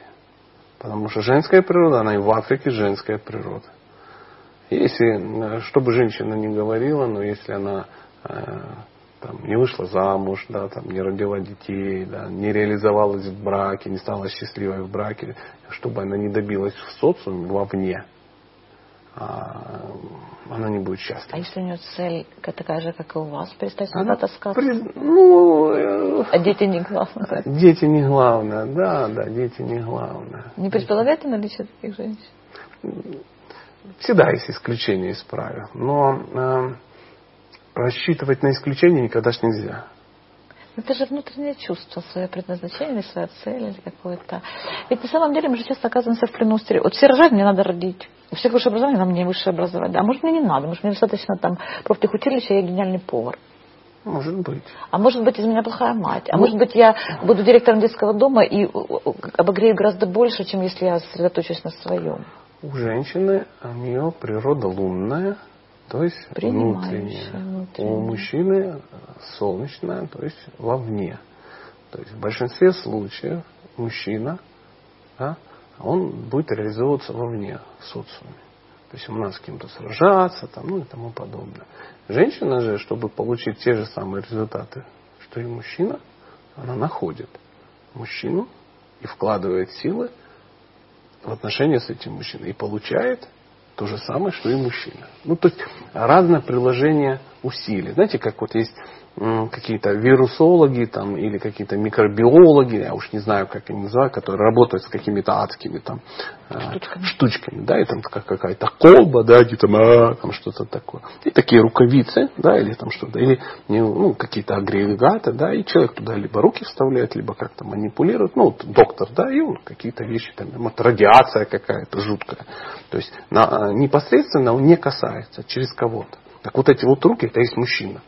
Потому что женская природа, она и в Африке женская природа. Если, э, что бы женщина ни говорила, но если она э, там, не вышла замуж, да, там, не родила детей, да, не реализовалась в браке, не стала счастливой в браке, чтобы она не добилась в социуме, вовне, она не будет счастлива. А если у нее цель такая же, как и у вас, перестать сюда таскаться? При... Ну, э, а дети не главное. Дети не главное, да, да, дети не главное. Не предполагаете наличие таких женщин? Всегда есть исключения из правил, но э, рассчитывать на исключение никогда ж нельзя. Это же внутреннее чувство, свое предназначение, своя цель или какое-то. Ведь на самом деле мы же часто оказываемся в плену стереотипов. Вот все рожают, мне надо родить. У всех высшее образование, нам не высшее образование. А может мне не надо, может мне достаточно там профтехучилища, я гениальный повар. Может быть. А может быть, из меня плохая мать. А ну, может быть, я буду директором детского дома и обогрею гораздо больше, чем если я сосредоточусь на своем. У женщины у нее природа лунная, то есть внутренняя. внутренняя. У мужчины солнечная, то есть вовне. То есть в большинстве случаев мужчина, да, он будет реализовываться вовне, в социуме. То есть ему надо с кем-то сражаться, там, ну и тому подобное. Женщина же, чтобы получить те же самые результаты, что и мужчина, она находит мужчину и вкладывает силы в отношения с этим мужчиной. И получает то же самое, что и мужчина. Ну, то есть разное приложение усилий. Знаете, как вот есть какие-то вирусологи там, или какие-то микробиологи, я уж не знаю, как они называют, которые работают с какими-то адскими там, э, штучками. штучками, да, и там какая-то колба, да, где там, а, там что-то такое. И такие рукавицы, да, или там что-то, или ну, какие-то агрегаты, да, и человек туда либо руки вставляет, либо как-то манипулирует, ну, вот доктор, да, и он какие-то вещи, там, вот радиация какая-то жуткая. То есть на, непосредственно он не касается, через кого-то. Так вот эти вот руки, это есть мужчина.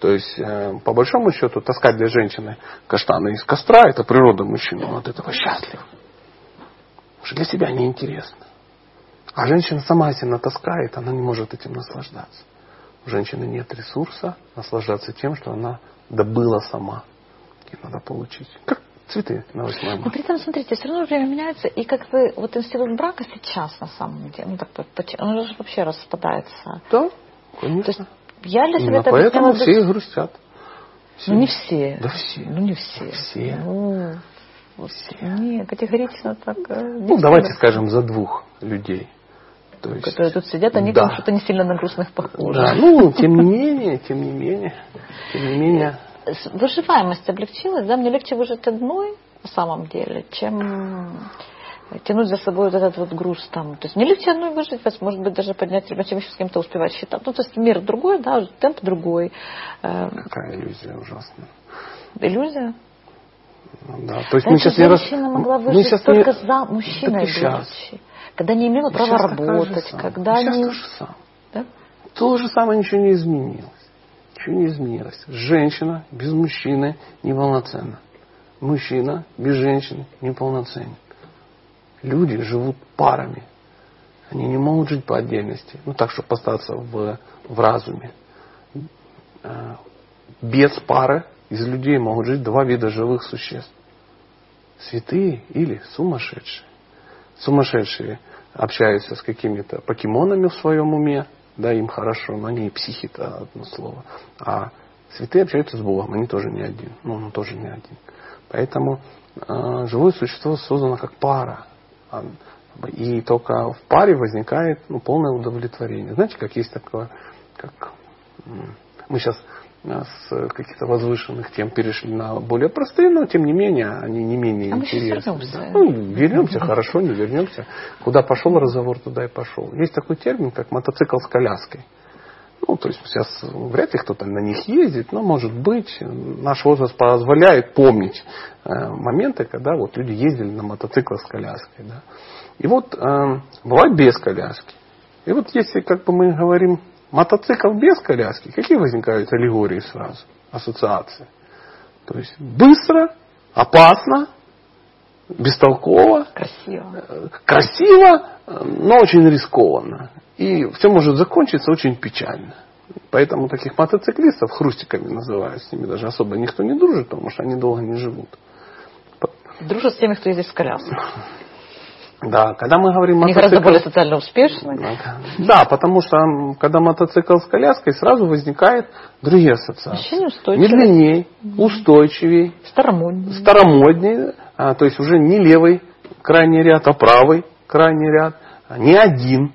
То есть, э, по большому счету, таскать для женщины каштаны из костра, это природа мужчины, он от этого счастлив. Уже для себя неинтересно. А женщина сама себя натаскает, она не может этим наслаждаться. У женщины нет ресурса наслаждаться тем, что она добыла сама. И надо получить. Как цветы на 8 марта. Но при этом, смотрите, все равно время меняется, и как бы вот институт брака сейчас на самом деле, ну так, он же вообще распадается. Да, конечно. То есть я для себя это Поэтому все и грустят. Все. Ну не все. Да все. Ну не все. Все. Ну, вот, все. Не, категорично так. Э, ну давайте скажем за двух людей. То есть, которые тут сидят, они да. что-то не сильно на грустных похожи. Да, ну, тем не менее, тем не менее, тем не менее. Выживаемость облегчилась, да, мне легче выжить одной, на самом деле, чем тянуть за собой вот этот вот груз там. То есть не легче одной выжить, может быть, даже поднять ребенка, чем еще с кем-то успевать считать. Ну, то есть мир другой, да, темп другой. Эм, Какая иллюзия ужасная. Иллюзия? Ну, да, то есть мы сейчас не раз... могла выжить мы только не... за мужчиной будучи. Когда не имела права работать, когда сейчас не... то же самое. Да? То же самое ничего не изменилось. Ничего не изменилось. Женщина без мужчины неполноценна. Мужчина без женщины неполноценен люди живут парами. Они не могут жить по отдельности. Ну, так, чтобы остаться в, в разуме. Э, без пары из людей могут жить два вида живых существ. святые или сумасшедшие. Сумасшедшие общаются с какими-то покемонами в своем уме, да, им хорошо, но они и психи это одно слово. А святые общаются с Богом, они тоже не один. Ну, он тоже не один. Поэтому э, живое существо создано как пара. А, и только в паре возникает ну, полное удовлетворение. Знаете, как есть такое, как мы сейчас э, с каких-то возвышенных тем перешли на более простые, но тем не менее они не менее а интересны. Да? Ну, вернемся, хорошо, не вернемся. Куда пошел разговор, туда и пошел. Есть такой термин, как мотоцикл с коляской. Ну, то есть сейчас вряд ли кто-то на них ездит, но может быть, наш возраст позволяет помнить э, моменты, когда вот люди ездили на мотоциклах с коляской. Да. И вот э, бывает без коляски. И вот если как бы мы говорим мотоцикл без коляски, какие возникают аллегории сразу, ассоциации? То есть быстро, опасно, бестолково, красиво, красиво но очень рискованно. И все может закончиться очень печально. Поэтому таких мотоциклистов хрустиками называют, с ними даже особо никто не дружит, потому что они долго не живут. Дружат с теми, кто ездит в коляске. Да, когда мы говорим Они мотоцикл... гораздо более социально успешны. Да, потому что когда мотоцикл с коляской, сразу возникают другие ассоциации. Медленнее, устойчивее. Старомоднее. Старомоднее. А, то есть уже не левый крайний ряд, а правый крайний ряд. А не один.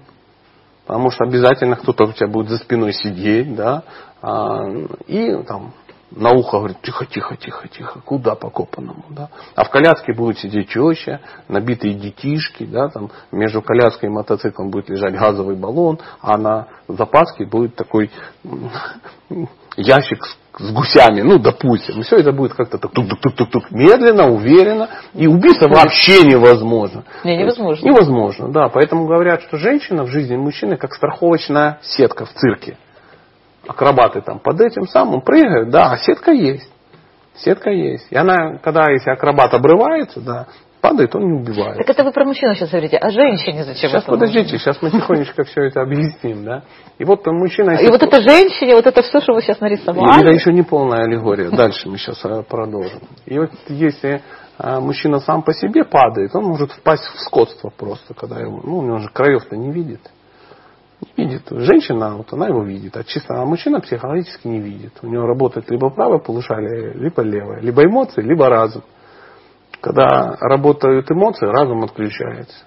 Потому что обязательно кто-то у тебя будет за спиной сидеть, да. А, и там на ухо говорит, тихо, тихо, тихо, тихо, куда по копанному, да. А в коляске будет сидеть теща, набитые детишки, да, там между коляской и мотоциклом будет лежать газовый баллон, а на запаске будет такой ящик с, с гусями, ну, допустим. Все это будет как-то так тук-тук-тук-тук, медленно, уверенно, и убийство вообще невозможно. Не, невозможно. Невозможно, да. Поэтому говорят, что женщина в жизни мужчины как страховочная сетка в цирке акробаты там под этим самым прыгают, да, а сетка есть. Сетка есть. И она, когда если акробат обрывается, да, падает, он не убивает. Так это вы про мужчину сейчас говорите, а женщине зачем Сейчас подождите, нужно? сейчас мы тихонечко все это объясним, да. И вот мужчина... И вот это женщине, вот это все, что вы сейчас нарисовали. Это еще не полная аллегория. Дальше мы сейчас э, продолжим. И вот если э, мужчина сам по себе падает, он может впасть в скотство просто, когда его, ну, у него же краев-то не видит не видит. Женщина, вот она его видит, а чисто а мужчина психологически не видит. У него работает либо правое полушарие, либо левое. Либо эмоции, либо разум. Когда работают эмоции, разум отключается.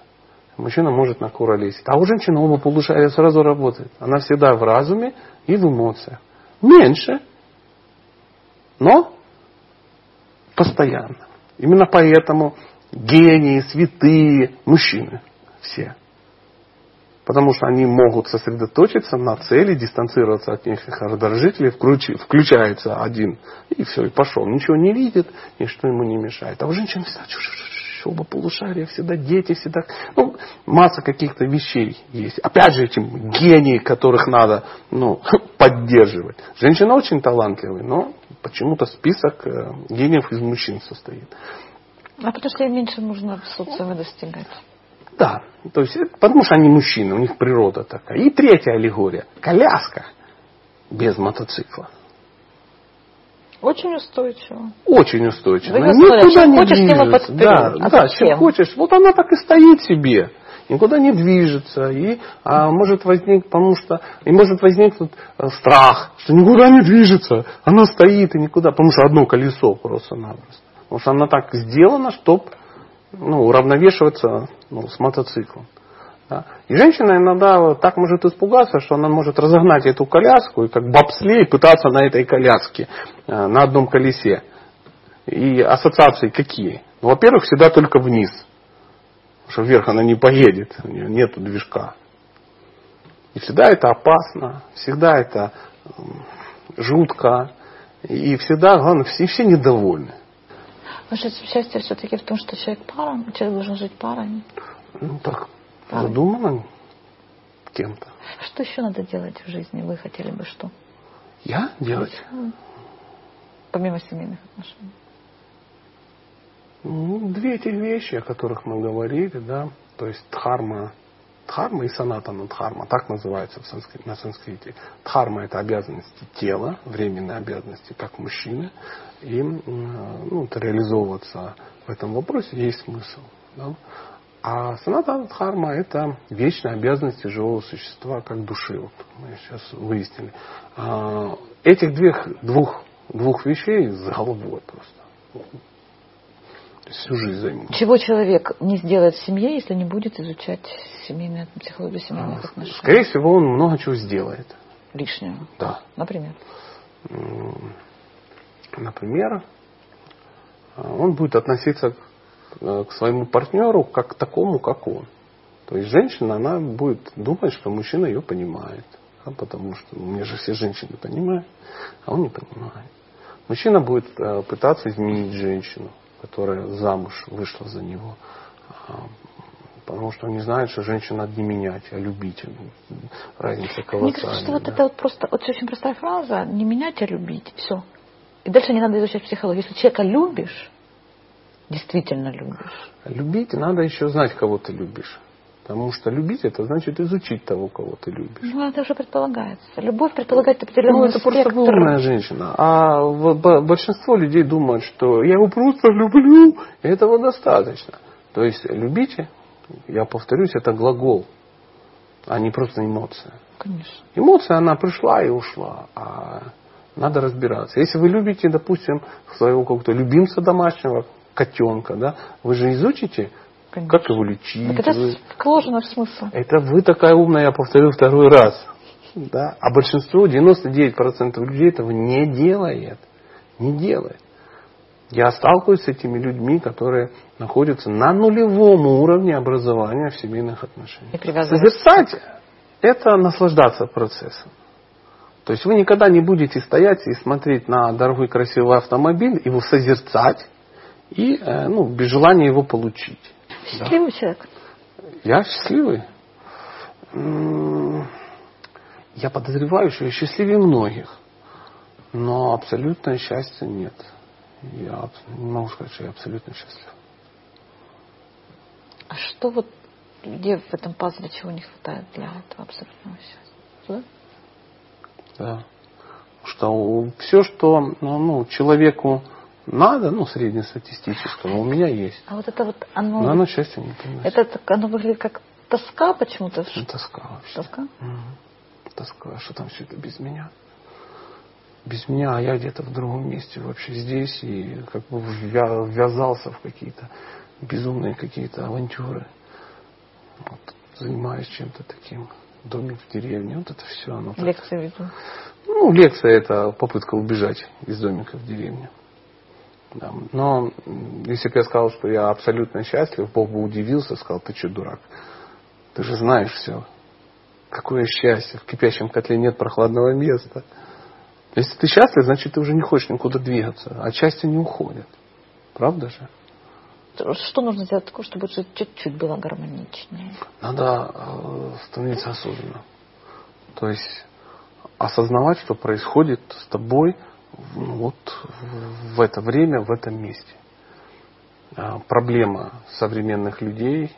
Мужчина может на куролесить. А у женщины оба полушария сразу работают. Она всегда в разуме и в эмоциях. Меньше, но постоянно. Именно поэтому гении, святые, мужчины все – Потому что они могут сосредоточиться на цели, дистанцироваться от неких раздражителей, включается один, и все, и пошел. Ничего не видит, ничто ему не мешает. А у женщин всегда оба полушария, всегда дети, всегда... Ну, масса каких-то вещей есть. Опять же, этим гении, которых надо ну, поддерживать. Женщина очень талантливая, но почему-то список э, гениев из мужчин состоит. А потому что им меньше нужно в социуме достигать. Да, то есть, потому что они мужчины, у них природа такая. И третья аллегория. Коляска без мотоцикла. Очень устойчиво. Очень устойчиво. Никуда не хочешь, движется. Да, а да, чем хочешь. Вот она так и стоит себе. Никуда не движется. И а, может возникнуть, потому что и может возникнуть э, страх, что никуда не движется. Она стоит и никуда. Потому что одно колесо просто-напросто. Потому что она так сделана, чтобы ну, уравновешиваться ну, с мотоциклом. Да. И женщина иногда так может испугаться, что она может разогнать эту коляску и как бобслей пытаться на этой коляске, э, на одном колесе. И ассоциации какие? Ну, во-первых, всегда только вниз. Потому что вверх она не поедет, у нее нет движка. И всегда это опасно, всегда это жутко. И всегда, главное, все, все недовольны. Может, счастье все-таки в том, что человек пара, человек должен жить парой. Ну так, парой. задумано кем-то. Что еще надо делать в жизни? Вы хотели бы что? Я делать? Помимо семейных отношений. Ну, две эти вещи, о которых мы говорили, да, то есть дхарма Дхарма и санатана дхарма, так называется в санскрите, на санскрите. Дхарма это обязанности тела, временные обязанности, как мужчины. И ну, реализовываться в этом вопросе есть смысл. Да? А санатана дхарма это вечные обязанности живого существа, как души. Вот мы сейчас выяснили. А, этих двух, двух, двух вещей с головой просто всю жизнь займут. Чего человек не сделает в семье, если не будет изучать семейную психологию семейных а, отношений? Скорее всего, он много чего сделает. Лишнего? Да. Например? Например, он будет относиться к своему партнеру как к такому, как он. То есть женщина, она будет думать, что мужчина ее понимает. А потому что ну, мне же все женщины понимают, а он не понимает. Мужчина будет э, пытаться изменить женщину которая замуж вышла за него. А, потому что он не знает, что женщину надо не менять, а любить. Разница колоссальная. Мне кажется, что вот это вот просто, вот очень простая фраза, не менять, а любить. Все. И дальше не надо изучать психологию. Если человека любишь, действительно любишь. Любить надо еще знать, кого ты любишь. Потому что любить это значит изучить того, кого ты любишь. Ну, это уже предполагается. Любовь предполагает определенный Ну, это спектр. просто умная женщина. А большинство людей думают, что я его просто люблю, и этого достаточно. То есть любите, я повторюсь, это глагол, а не просто эмоция. Конечно. Эмоция, она пришла и ушла. А надо разбираться. Если вы любите, допустим, своего какого-то любимца домашнего, котенка, да, вы же изучите, Конечно. Как его лечить? Так это вы... вложено в смысл. Это вы такая умная, я повторю второй раз. Да? А большинство, 99% людей этого не делает. Не делает. Я сталкиваюсь с этими людьми, которые находятся на нулевом уровне образования в семейных отношениях. Созерцать – это наслаждаться процессом. То есть вы никогда не будете стоять и смотреть на дорогой красивый автомобиль, его созерцать и э, ну, без желания его получить. Счастливый да. человек. Я счастливый. Я подозреваю, что я счастливее многих. Но абсолютное счастья нет. Я не могу сказать, что я абсолютно счастлив. А что вот где в этом пазле чего не хватает для этого абсолютного счастья? Да. да. Что все, что ну, ну, человеку надо, ну, среднестатистического, у меня есть. А вот это вот оно... Но оно счастье не приносит. Это так, оно выглядит как тоска почему-то? Ну, тоска вообще. Тоска? Угу. Тоска. А что там все это без меня? Без меня, а я где-то в другом месте вообще здесь и как бы ввязался в какие-то безумные какие-то авантюры. Вот, занимаюсь чем-то таким. Домик в деревне. Вот это все. Оно лекция веду. Ну, лекция это попытка убежать из домика в деревню. Да. Но если бы я сказал, что я абсолютно счастлив, Бог бы удивился, сказал, ты что, дурак? Ты же знаешь все. Какое счастье. В кипящем котле нет прохладного места. Если ты счастлив, значит, ты уже не хочешь никуда двигаться. А счастье не уходит. Правда же? Что нужно сделать такое, чтобы жизнь чуть-чуть была гармоничнее? Надо э, становиться осознанным. То есть осознавать, что происходит с тобой – вот в это время, в этом месте. А, проблема современных людей,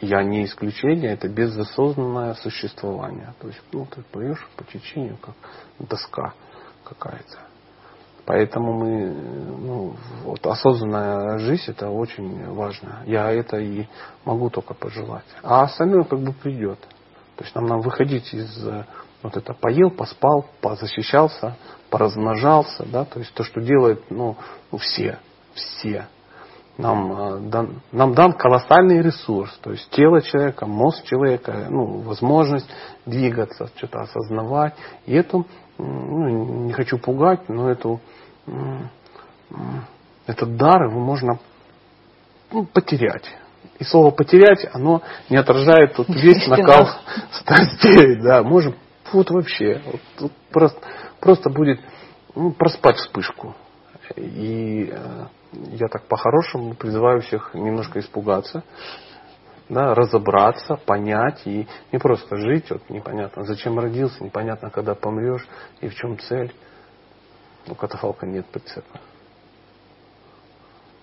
я не исключение, это безосознанное существование. То есть, ну, ты плывешь по течению, как доска какая-то. Поэтому мы, ну, вот осознанная жизнь это очень важно. Я это и могу только пожелать. А остальное как бы придет. То есть нам надо выходить из вот это поел, поспал, позащищался, поразмножался, да, то есть то, что делают, ну, ну все, все. Нам, а, дан, нам дан колоссальный ресурс, то есть тело человека, мозг человека, ну, возможность двигаться, что-то осознавать. И эту, ну, не хочу пугать, но эту, этот дар его можно ну, потерять. И слово потерять, оно не отражает тут весь накал страстей. Да, можем вот вообще, вот, вот просто, просто будет ну, проспать вспышку. И э, я так по-хорошему призываю всех немножко испугаться, да, разобраться, понять и не просто жить, вот непонятно, зачем родился, непонятно, когда помрешь и в чем цель. У катафалка нет прицепа.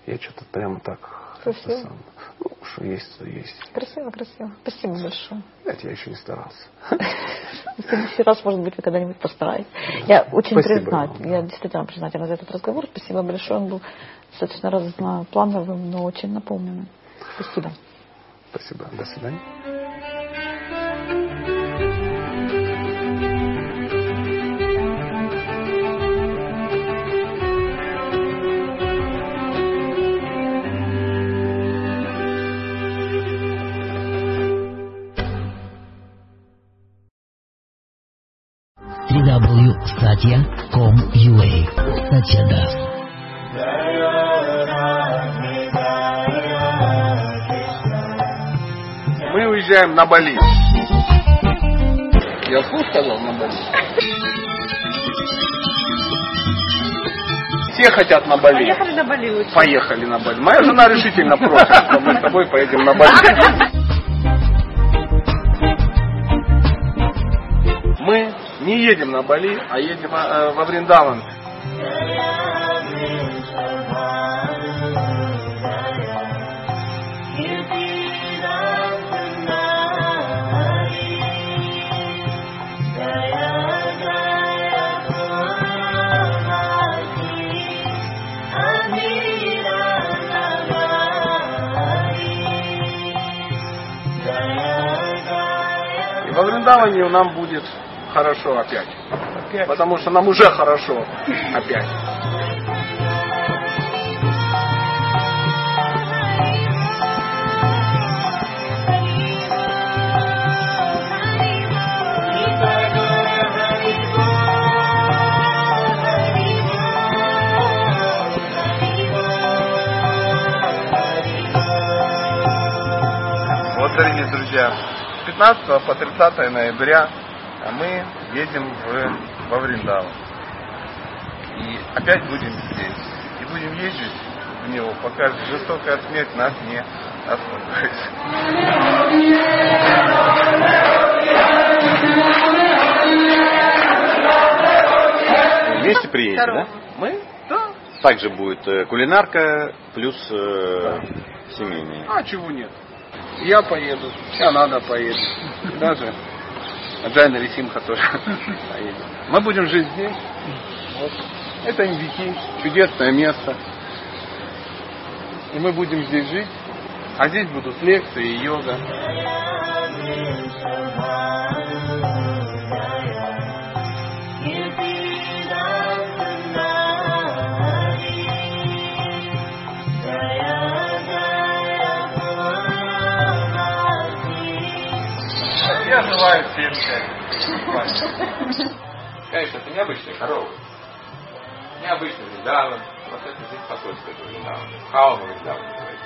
Я что-то прямо так Красиво. Ну, что есть, то есть. Красиво, красиво. Спасибо большое. Знаете, я еще не старался. В следующий раз, может быть, вы когда-нибудь постараетесь. Я очень признательна. Я действительно признательна за этот разговор. Спасибо большое. Он был достаточно разноплановым, но очень наполненным. Спасибо. Спасибо. До свидания. www.satya.com.ua Satya Das. Мы уезжаем на Бали. Я вслух сказал на Бали. Все хотят на Бали. Поехали на Бали лучше. Поехали на Бали. Моя жена решительно против, что мы с тобой поедем на Бали. не едем на Бали, а едем э, во Вриндаван. Во Вриндаване нам будет хорошо опять. Потому что нам уже хорошо опять. Вот, дорогие друзья, с 15 по 30 ноября а мы едем в, во Вриндаван. И опять будем здесь. И будем ездить в него, пока жестокая смерть нас не остановит. Вместе приедете, да? Мы? Да. Также будет э, кулинарка плюс э, семейные. А чего нет? Я поеду, и Анада поедет. Даже Джайна Висимха тоже поедет. Мы будем жить здесь. Это Индики, чудесное место. И мы будем здесь жить. А здесь будут лекции и йога. Всем счастья. Конечно, это необычная корова. Необычный Вриндаван. Вот это здесь спокойствие это Вриндаван. Хаума Вриндаван называется.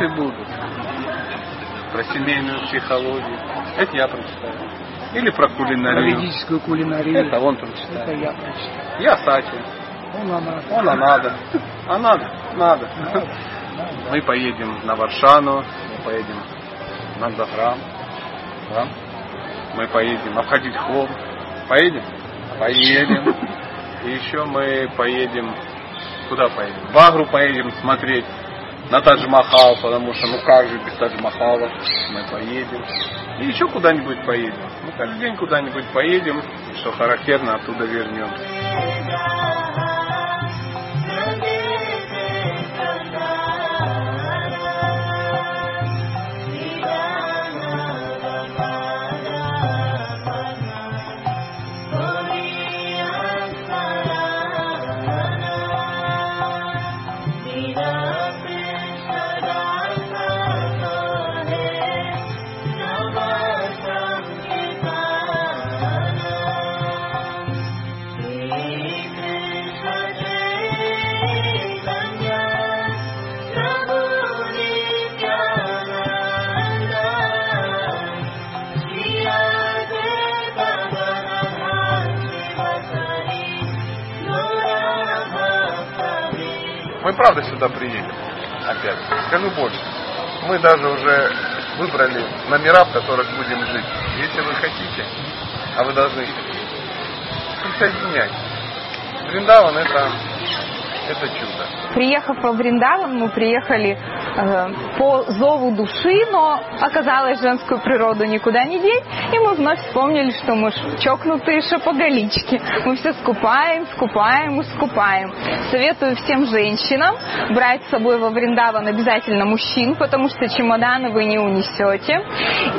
Лекции будут про семейную психологию. Это я прочитаю. Или про кулинарию. Ведическую кулинарию. Это он Это прочитает. я прочитал. Я Сатин. Он она. Он, надо. А надо? Надо. Мы поедем на Варшану, мы поедем на Заграм. Да? Мы поедем обходить холм. Поедем? Поедем. И еще мы поедем, куда поедем? В Агру поедем смотреть на Тадж-Махал, потому что ну как же без Тадж-Махала мы поедем. И еще куда-нибудь поедем. Мы каждый день куда-нибудь поедем, что характерно, оттуда вернемся. Мы правда сюда приедем. Опять. Скажу больше. Мы даже уже выбрали номера, в которых будем жить. Если вы хотите, а вы должны присоединяйтесь. Вриндаван это, это чудо. Приехав во Вриндаван, мы приехали э, по зову души, но оказалось женскую природу никуда не деть, и мы вновь вспомнили, что мы чокнутые шапоголички. Мы все скупаем, скупаем и скупаем. Советую всем женщинам брать с собой во Вриндаван обязательно мужчин, потому что чемоданы вы не унесете.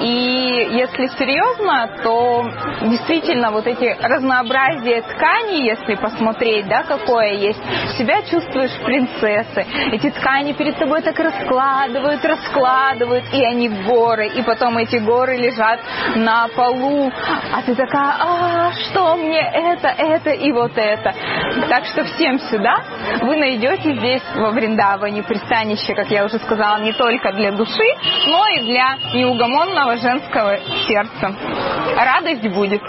И если серьезно, то действительно вот эти разнообразие тканей, если посмотреть, да, какое есть, себя чувствуешь в принцессы. Эти ткани перед тобой так раскладывают, раскладывают, и они горы. И потом эти горы лежат на полу. А ты такая, а что мне это, это и вот это. Так что всем сюда вы найдете здесь во Вриндаване пристанище, как я уже сказала, не только для души, но и для неугомонного женского сердца. Радость будет.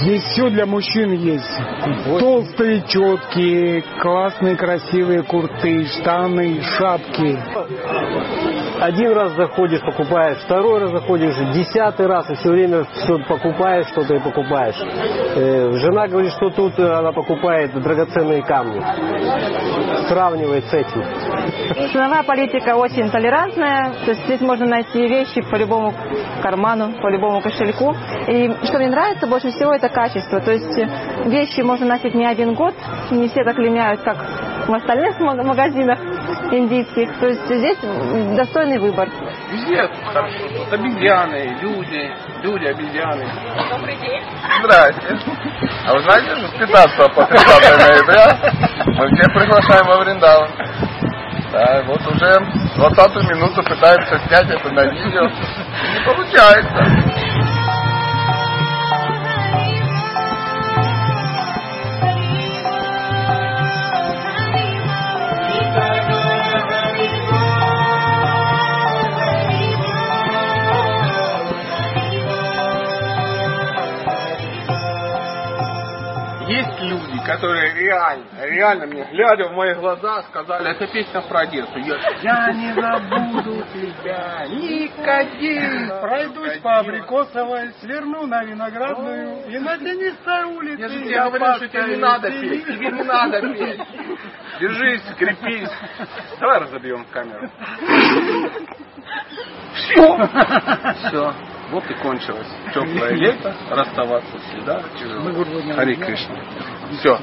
Здесь все для мужчин есть. Толстые, четкие, классные, красивые курты, штаны, шапки. Один раз заходишь, покупаешь, второй раз заходишь, десятый раз, и все время что покупаешь, что-то и покупаешь. Э, жена говорит, что тут она покупает драгоценные камни. Сравнивает с этим. Ценовая политика очень толерантная, то есть здесь можно найти вещи по любому карману, по любому кошельку. И что мне нравится больше всего, это качество. То есть вещи можно носить не один год, не все так линяют, как в остальных магазинах индийских. То есть здесь достойный выбор. Везде хорошо. Тут обезьяны, люди, люди, обезьяны. Добрый день. Здрасте. А вы знаете, что с 15 по 30 ноября мы всех приглашаем во Вриндаван. Да, вот уже 20 минуту пытаемся снять это на видео. Не получается. Которые реально, реально мне, глядя в мои глаза, сказали, это песня про Одессу. Я, я не забуду тебя, никогда. Пройдусь по Абрикосовой, сверну на Виноградную и на тенистой улице. Я же тебе говорю, что тебе не надо петь, тебе не надо петь. Держись, крепись. Давай разобьем камеру. Все. Все. Вот и кончилось. Теплое лето, расставаться всегда тяжело. Хари Кришна. Все.